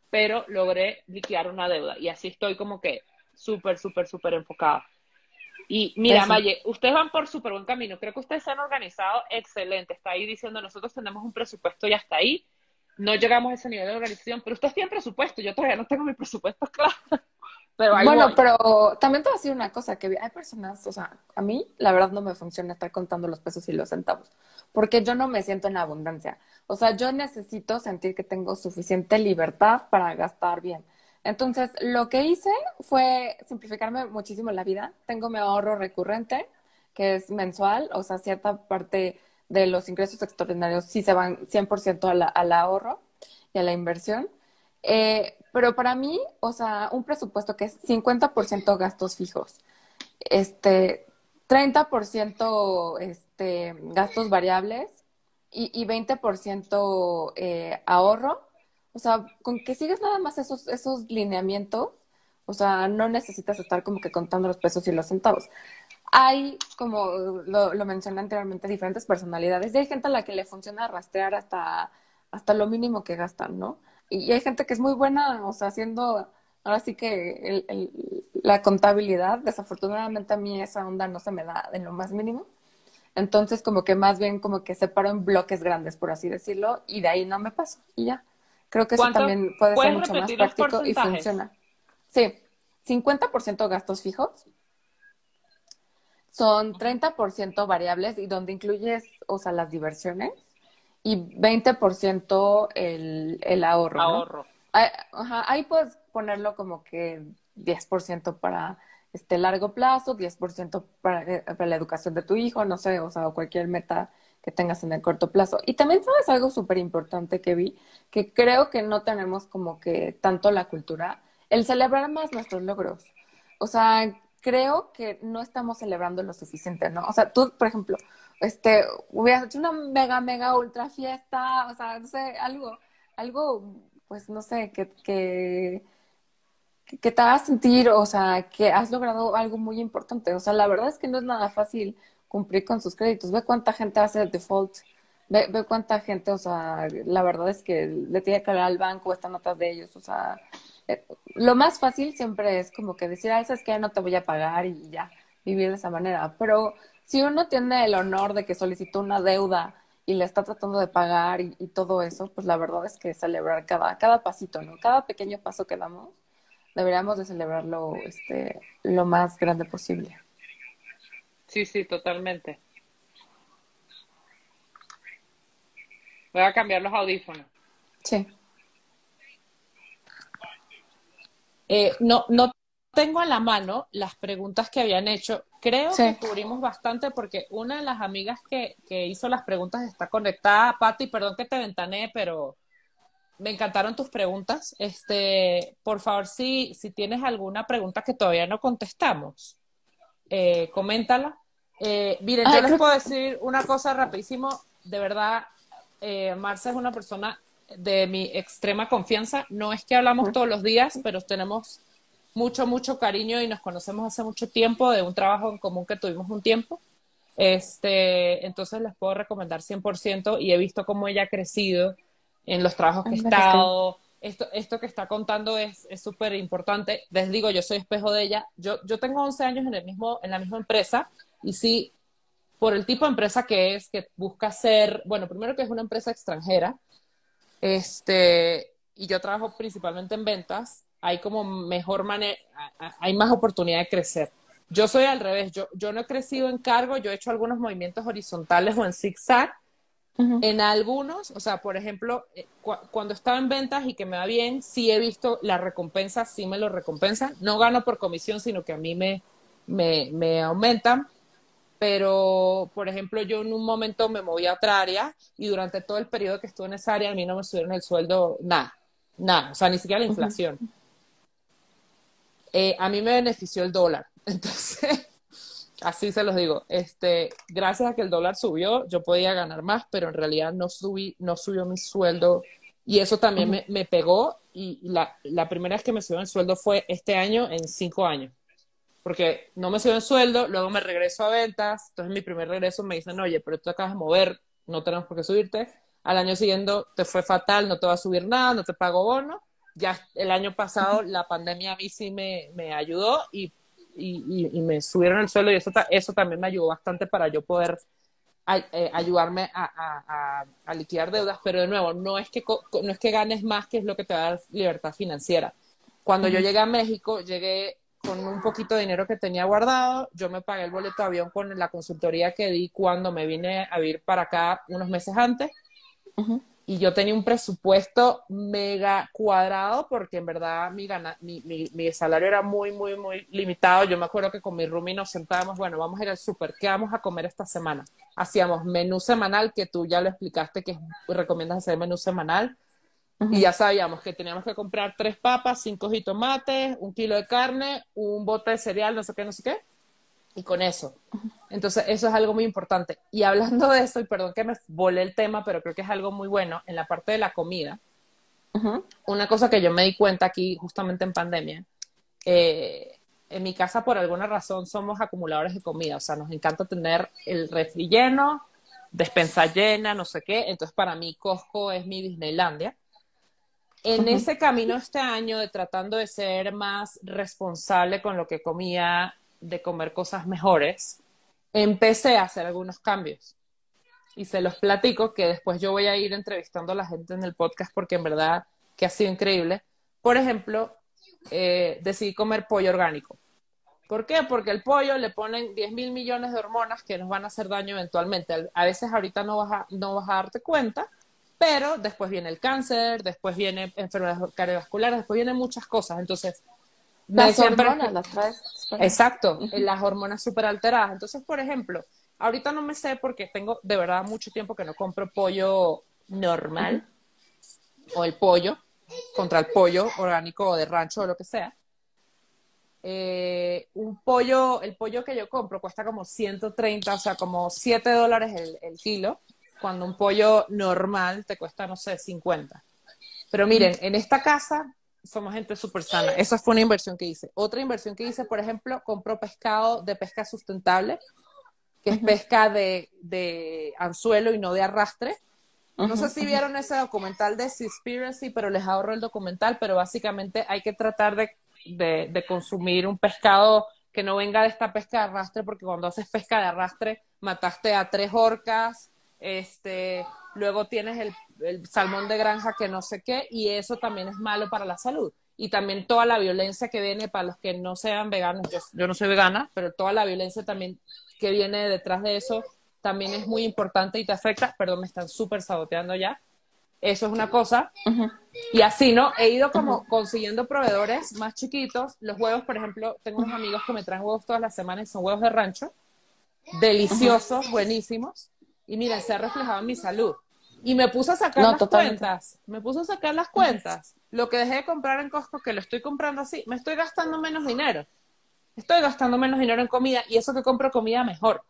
pero logré liquidar una deuda. Y así estoy como que súper, súper, súper enfocada. Y mira, Maye, ustedes van por súper buen camino. Creo que ustedes se han organizado excelente. Está ahí diciendo, nosotros tenemos un presupuesto y hasta ahí. No llegamos a ese nivel de organización, pero ustedes tienen presupuesto. Yo todavía no tengo mi presupuesto claro. Pero bueno, pero también te voy a decir una cosa, que hay personas, o sea, a mí la verdad no me funciona estar contando los pesos y los centavos, porque yo no me siento en abundancia. O sea, yo necesito sentir que tengo suficiente libertad para gastar bien. Entonces, lo que hice fue simplificarme muchísimo la vida. Tengo mi ahorro recurrente, que es mensual, o sea, cierta parte de los ingresos extraordinarios sí se van 100% al, al ahorro y a la inversión. Eh, pero para mí, o sea, un presupuesto que es 50% gastos fijos, este, 30% este, gastos variables y, y 20% eh, ahorro. O sea, con que sigues nada más esos, esos lineamientos, o sea, no necesitas estar como que contando los pesos y los centavos. Hay, como lo, lo mencioné anteriormente, diferentes personalidades y hay gente a la que le funciona rastrear hasta, hasta lo mínimo que gastan, ¿no? y hay gente que es muy buena, o sea, haciendo ahora sí que la contabilidad, desafortunadamente a mí esa onda no se me da en lo más mínimo. Entonces, como que más bien como que separo en bloques grandes, por así decirlo, y de ahí no me paso y ya. Creo que eso también puede ser mucho más práctico y funciona. Sí, 50% gastos fijos, son 30% variables y donde incluyes, o sea, las diversiones y 20% el, el ahorro. Ahorro. Ahí, puedes ponerlo como que 10% para este largo plazo, 10% para, eh, para la educación de tu hijo, no sé, o sea, cualquier meta que tengas en el corto plazo. Y también sabes algo súper importante que vi, que creo que no tenemos como que tanto la cultura, el celebrar más nuestros logros. O sea, creo que no estamos celebrando lo suficiente, ¿no? O sea, tú, por ejemplo, este, hubieras hecho una mega, mega ultra fiesta, o sea, no sé, algo, algo, pues no sé, que, que, que te haga sentir, o sea, que has logrado algo muy importante. O sea, la verdad es que no es nada fácil cumplir con sus créditos. Ve cuánta gente hace default. Ve, ve cuánta gente, o sea, la verdad es que le tiene que hablar al banco, están notas de ellos, o sea, eh, lo más fácil siempre es como que decir, ah, es que no te voy a pagar y ya, vivir de esa manera. Pero si uno tiene el honor de que solicitó una deuda y le está tratando de pagar y, todo eso, pues la verdad es que celebrar cada, cada pasito, ¿no? Cada pequeño paso que damos, deberíamos de celebrarlo este, lo más grande posible. Sí, sí, totalmente. Voy a cambiar los audífonos. Sí. Eh, no, no tengo a la mano las preguntas que habían hecho. Creo que cubrimos bastante porque una de las amigas que, que hizo las preguntas está conectada. Patti, perdón que te ventané, pero me encantaron tus preguntas. Este, por favor, si, si tienes alguna pregunta que todavía no contestamos, eh, coméntala. Eh, miren, yo les puedo decir una cosa rapidísimo. De verdad, eh, Marcia es una persona de mi extrema confianza. No es que hablamos todos los días, pero tenemos mucho, mucho cariño y nos conocemos hace mucho tiempo de un trabajo en común que tuvimos un tiempo. Este, entonces les puedo recomendar 100% y he visto cómo ella ha crecido en los trabajos que he estado. Esto, esto que está contando es súper importante. Les digo, yo soy espejo de ella. Yo, yo tengo 11 años en, el mismo, en la misma empresa y sí, por el tipo de empresa que es, que busca ser, bueno, primero que es una empresa extranjera, este, y yo trabajo principalmente en ventas, hay como mejor manera, hay más oportunidad de crecer. Yo soy al revés, yo, yo no he crecido en cargo, yo he hecho algunos movimientos horizontales o en zigzag. En algunos, o sea, por ejemplo, eh, cuando estaba en ventas y que me va bien, sí he visto la recompensa, sí me lo recompensan. No gano por comisión, sino que a mí me, me, me aumentan. Pero, por ejemplo, yo en un momento me moví a otra área y durante todo el periodo que estuve en esa área a mí no me subieron el sueldo nada, nada, o sea, ni siquiera la inflación. Eh, a mí me benefició el dólar. Entonces, así se los digo. Este, gracias a que el dólar subió, yo podía ganar más, pero en realidad no subí, no subió mi sueldo. Y eso también me, pegó. Y la, la, primera vez que me subió el sueldo fue este año en cinco años. porque no me suben el sueldo, luego me regreso a ventas, entonces mi primer regreso me dicen, oye, pero tú acabas de mover, no tenemos por qué subirte, al año siguiente te fue fatal, no te va a subir nada, no te pago bono, ya el año pasado la pandemia a mí sí me, me ayudó y, y, y, me subieron el sueldo y eso, eso también me ayudó bastante para yo poder eh, ayudarme a, a, a, liquidar deudas, pero de nuevo, no es, que, no es que ganes más, que es lo que te a dar libertad financiera. Cuando yo llegué a México, llegué con un poquito de dinero que tenía guardado, yo me pagué el boleto de avión con la consultoría que di cuando me vine a vivir para acá unos meses antes. Y yo tenía un presupuesto mega cuadrado porque en verdad mi, gana, mi, mi, salario era muy, muy, muy limitado. Yo me acuerdo que con mi roomie nos sentábamos, bueno, vamos a ir al súper, ¿qué vamos a comer esta semana? Hacíamos menú semanal, que tú ya lo explicaste que recomiendas hacer menú semanal. Y ya sabíamos que teníamos que comprar tres papas, cinco jitomates, un kilo de carne, un bote de cereal, no sé qué, no sé qué. Y con eso. Entonces, eso es algo muy importante. Y hablando de eso, y perdón que me volé el tema, pero creo que es algo muy bueno, en la parte de la comida, una cosa que yo me di cuenta aquí justamente en pandemia, eh, en mi casa por alguna razón somos acumuladores de comida, o sea, nos encanta tener el refri lleno, despensa llena, no sé qué, entonces para mí Costco es mi Disneylandia. En ese camino este año de tratando de ser más responsable con lo que comía, de comer cosas mejores, empecé a hacer algunos cambios. Y se los platico que después yo voy a ir entrevistando a la gente en el podcast porque en verdad que ha sido increíble. Por ejemplo, eh, decidí comer pollo orgánico. ¿Por qué? Porque el pollo le ponen 10 mil millones de hormonas que nos van a hacer daño eventualmente. A veces ahorita no vas a, no vas a darte cuenta, pero después viene el cáncer, después viene enfermedades cardiovasculares, después vienen muchas cosas. Entonces, las hormonas las traes. Exacto, las hormonas súper alteradas. Entonces, por ejemplo, ahorita no me sé porque tengo de verdad mucho tiempo que no compro pollo normal o el pollo contra el pollo orgánico o de rancho o lo que sea. Eh, un pollo, el pollo que yo compro cuesta como 130, o sea, como 7 dólares el, el kilo cuando un pollo normal te cuesta, no sé, 50. Pero miren, en esta casa somos gente súper sana. Esa fue una inversión que hice. Otra inversión que hice, por ejemplo, compró pescado de pesca sustentable, que es pesca de, de anzuelo y no de arrastre. No sé si vieron ese documental de Seaspiracy, pero les ahorro el documental, pero básicamente hay que tratar de, de, de, consumir un pescado que no venga de esta pesca de arrastre, porque cuando haces pesca de arrastre mataste a tres orcas, este, luego tienes el, salmón de granja que no sé qué, y eso también es malo para la salud. Y también toda la violencia que viene para los que no sean veganos, yo, no soy vegana, pero toda la violencia también que viene detrás de eso también es muy importante y te afecta. Perdón, me están súper saboteando ya. Eso es una cosa. Y así, ¿no? He ido como consiguiendo proveedores más chiquitos. Los huevos, por ejemplo, tengo unos amigos que me traen huevos todas las semanas y son huevos de rancho. Deliciosos, buenísimos y mira, se ha reflejado en mi salud. Y me puse a sacar las cuentas, me puse a sacar las cuentas. Lo que dejé de comprar en Costco, que lo estoy comprando así, me estoy gastando menos dinero. Estoy gastando menos dinero en comida y eso que compro comida mejor.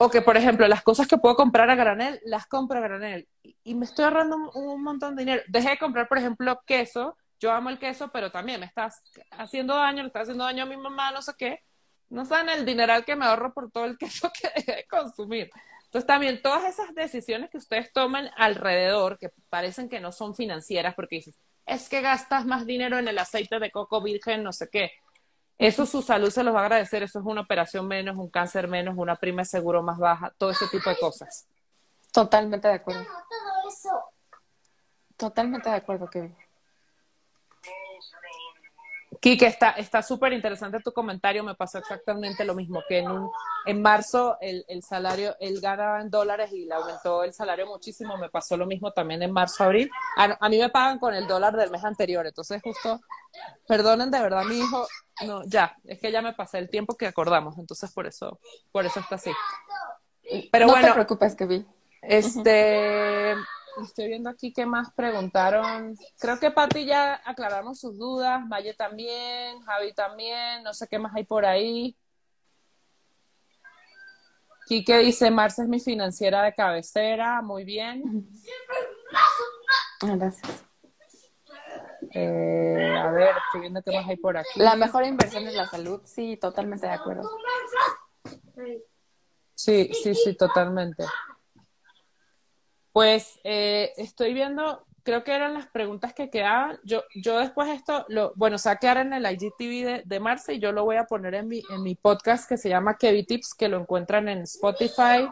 O que, por ejemplo, las cosas que puedo comprar a granel, las compro a granel. Y, me estoy ahorrando un, montón de dinero. Dejé de comprar, por ejemplo, queso. Yo amo el queso, pero también me está haciendo daño, le está haciendo daño a mi mamá, no sé qué. No saben el dineral que me ahorro por todo el queso que dejé de consumir. Entonces también todas esas decisiones que ustedes toman alrededor, que parecen que no son financieras, porque dices, es que gastas más dinero en el aceite de coco virgen, no sé qué. Eso su salud se los va a agradecer, eso es una operación menos, un cáncer menos, una prima de seguro más baja, todo ese tipo de cosas. Totalmente de acuerdo. Totalmente de acuerdo, Kevin. Kike, está súper interesante tu comentario. Me pasó exactamente lo mismo, que en, un, en marzo el, el, salario, él ganaba en dólares y le aumentó el salario muchísimo. Me pasó lo mismo también en marzo, abril. A, a, mí me pagan con el dólar del mes anterior. Entonces, justo, perdonen de verdad, mi hijo. No, ya, es que ya me pasé el tiempo que acordamos. Entonces, por eso, por eso está así. Pero no bueno. No te preocupes, Kevin. Este. Estoy viendo aquí qué más preguntaron. Creo que Pati ya aclaramos sus dudas, Valle también, Javi también, no sé qué más hay por ahí. Quique dice, Marce es mi financiera de cabecera, muy bien. Gracias. Eh, a ver, estoy viendo qué más hay por aquí. La mejor inversión es la salud, sí, totalmente de acuerdo. Sí, sí, sí, totalmente. Pues eh, estoy viendo, creo que eran las preguntas que quedaban. Yo, yo después esto, lo, bueno, se va a quedar en el IGTV de, de Marce y yo lo voy a poner en mi, en mi podcast que se llama Kevin Tips, que lo encuentran en Spotify,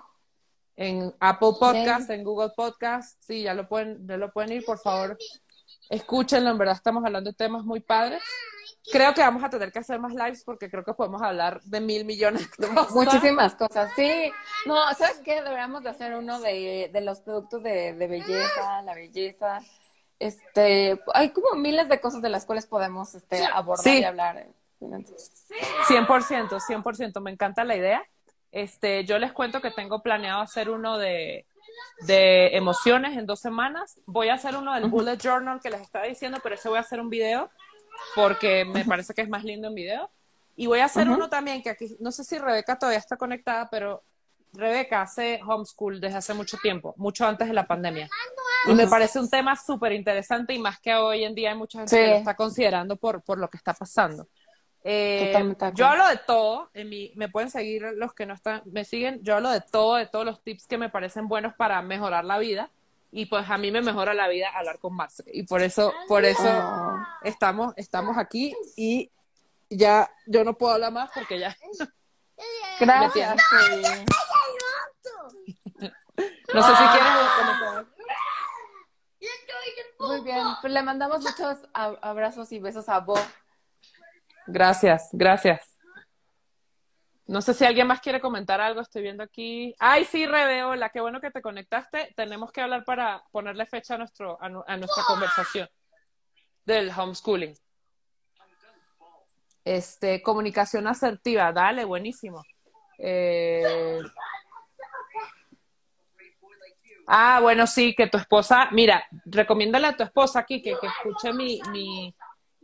en Apple Podcast, en Google Podcast. Sí, ya lo pueden, ya lo pueden ir, por favor. Escúchenlo, en verdad estamos hablando de temas muy padres. Creo que vamos a tener que hacer más lives porque creo que podemos hablar de mil millones de cosas. Muchísimas cosas, sí. No, ¿sabes qué? Deberíamos de hacer uno de, de los productos de, de belleza, la belleza. Este, hay como miles de cosas de las cuales podemos este, abordar Sí. y hablar. 100%, 100%, me encanta la idea. Este, yo les cuento que tengo planeado hacer uno de, de emociones en dos semanas. Voy a hacer uno del bullet journal que les estaba diciendo, pero ese voy a hacer un video porque me parece que es más lindo en video. Y voy a hacer uno también que aquí, no sé si Rebeca todavía está conectada, pero Rebeca hace homeschool desde hace mucho tiempo, mucho antes de la pandemia. Y me parece un tema súper interesante y más que hoy en día hay mucha gente Sí. que lo está considerando por, por lo que está pasando. Eh, yo hablo de todo, en mi, me pueden seguir los que no están, me siguen, yo hablo de todo, de todos los tips que me parecen buenos para mejorar la vida y pues a mí me mejora la vida hablar con Marce y por eso, por eso Oh. estamos, estamos aquí y ya yo no puedo hablar más porque ya Gracias. no sé si quieres comentar. Muy bien. Pues le mandamos muchos abrazos y besos a Bo. Gracias, gracias. No sé si alguien más quiere comentar algo, estoy viendo aquí. Ay, sí, Rebe, hola, qué bueno que te conectaste. Tenemos que hablar para ponerle fecha a, nuestro, a, nu- a nuestra conversación del homeschooling. Este, comunicación asertiva, dale, buenísimo. Eh, Ah, bueno, sí, que tu esposa, mira, recomiéndale a tu esposa aquí que, que escuche mi, mi,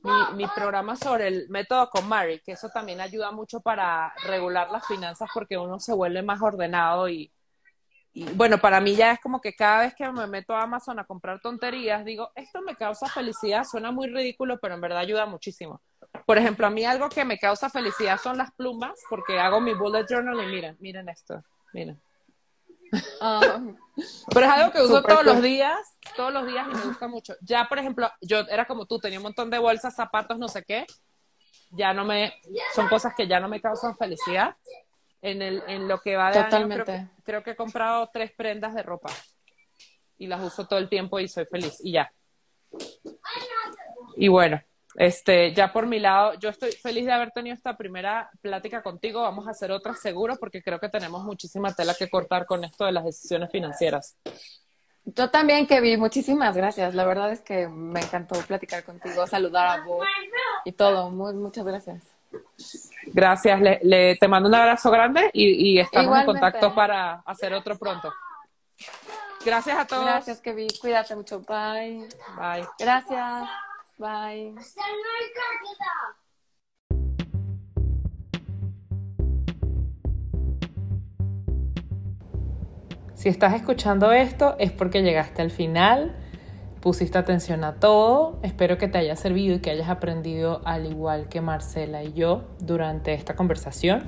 mi, mi programa sobre el método con Mary, que eso también ayuda mucho para regular las finanzas porque uno se vuelve más ordenado y, y bueno, para mí ya es como que cada vez que me meto a Amazon a comprar tonterías, digo, esto me causa felicidad, suena muy ridículo, pero en verdad ayuda muchísimo. Por ejemplo, a mí algo que me causa felicidad son las plumas, porque hago mi bullet journal y miren, miren esto, miren. Ah, Pero es algo que uso todos cool. los días, todos los días y me gusta mucho. Ya, por ejemplo, yo era como tú, tenía un montón de bolsas, zapatos, no sé qué. Ya no me, son cosas que ya no me causan felicidad. En, el, en lo que va de año, creo Totalmente. que, creo que he comprado tres prendas de ropa y las uso todo el tiempo y soy feliz y ya. Y bueno, este, ya por mi lado, yo estoy feliz de haber tenido esta primera plática contigo. Vamos a hacer otra seguro porque creo que tenemos muchísima tela que cortar con esto de las decisiones financieras. Yo también, Kevin, muchísimas gracias. La verdad es que me encantó platicar contigo, saludar a Bo y todo. Muy, muchas gracias. Gracias, le, le- te mando un abrazo grande y, y estamos Igualmente. en contacto para hacer otro pronto. Gracias a todos. Gracias, Kevin. Cuídate mucho. Bye. Bye. Gracias. Bye. Si estás escuchando esto es porque llegaste al final, pusiste atención a todo. Espero que te haya servido y que hayas aprendido al igual que Marcela y yo durante esta conversación.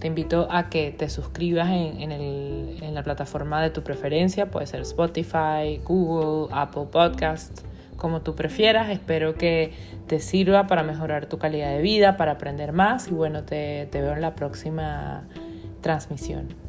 Te invito a que te suscribas en, en el- en la plataforma de tu preferencia, puede ser Spotify, Google, Apple Podcast, como tú prefieras. Espero que te sirva para mejorar tu calidad de vida, para aprender más y bueno, te, te veo en la próxima transmisión.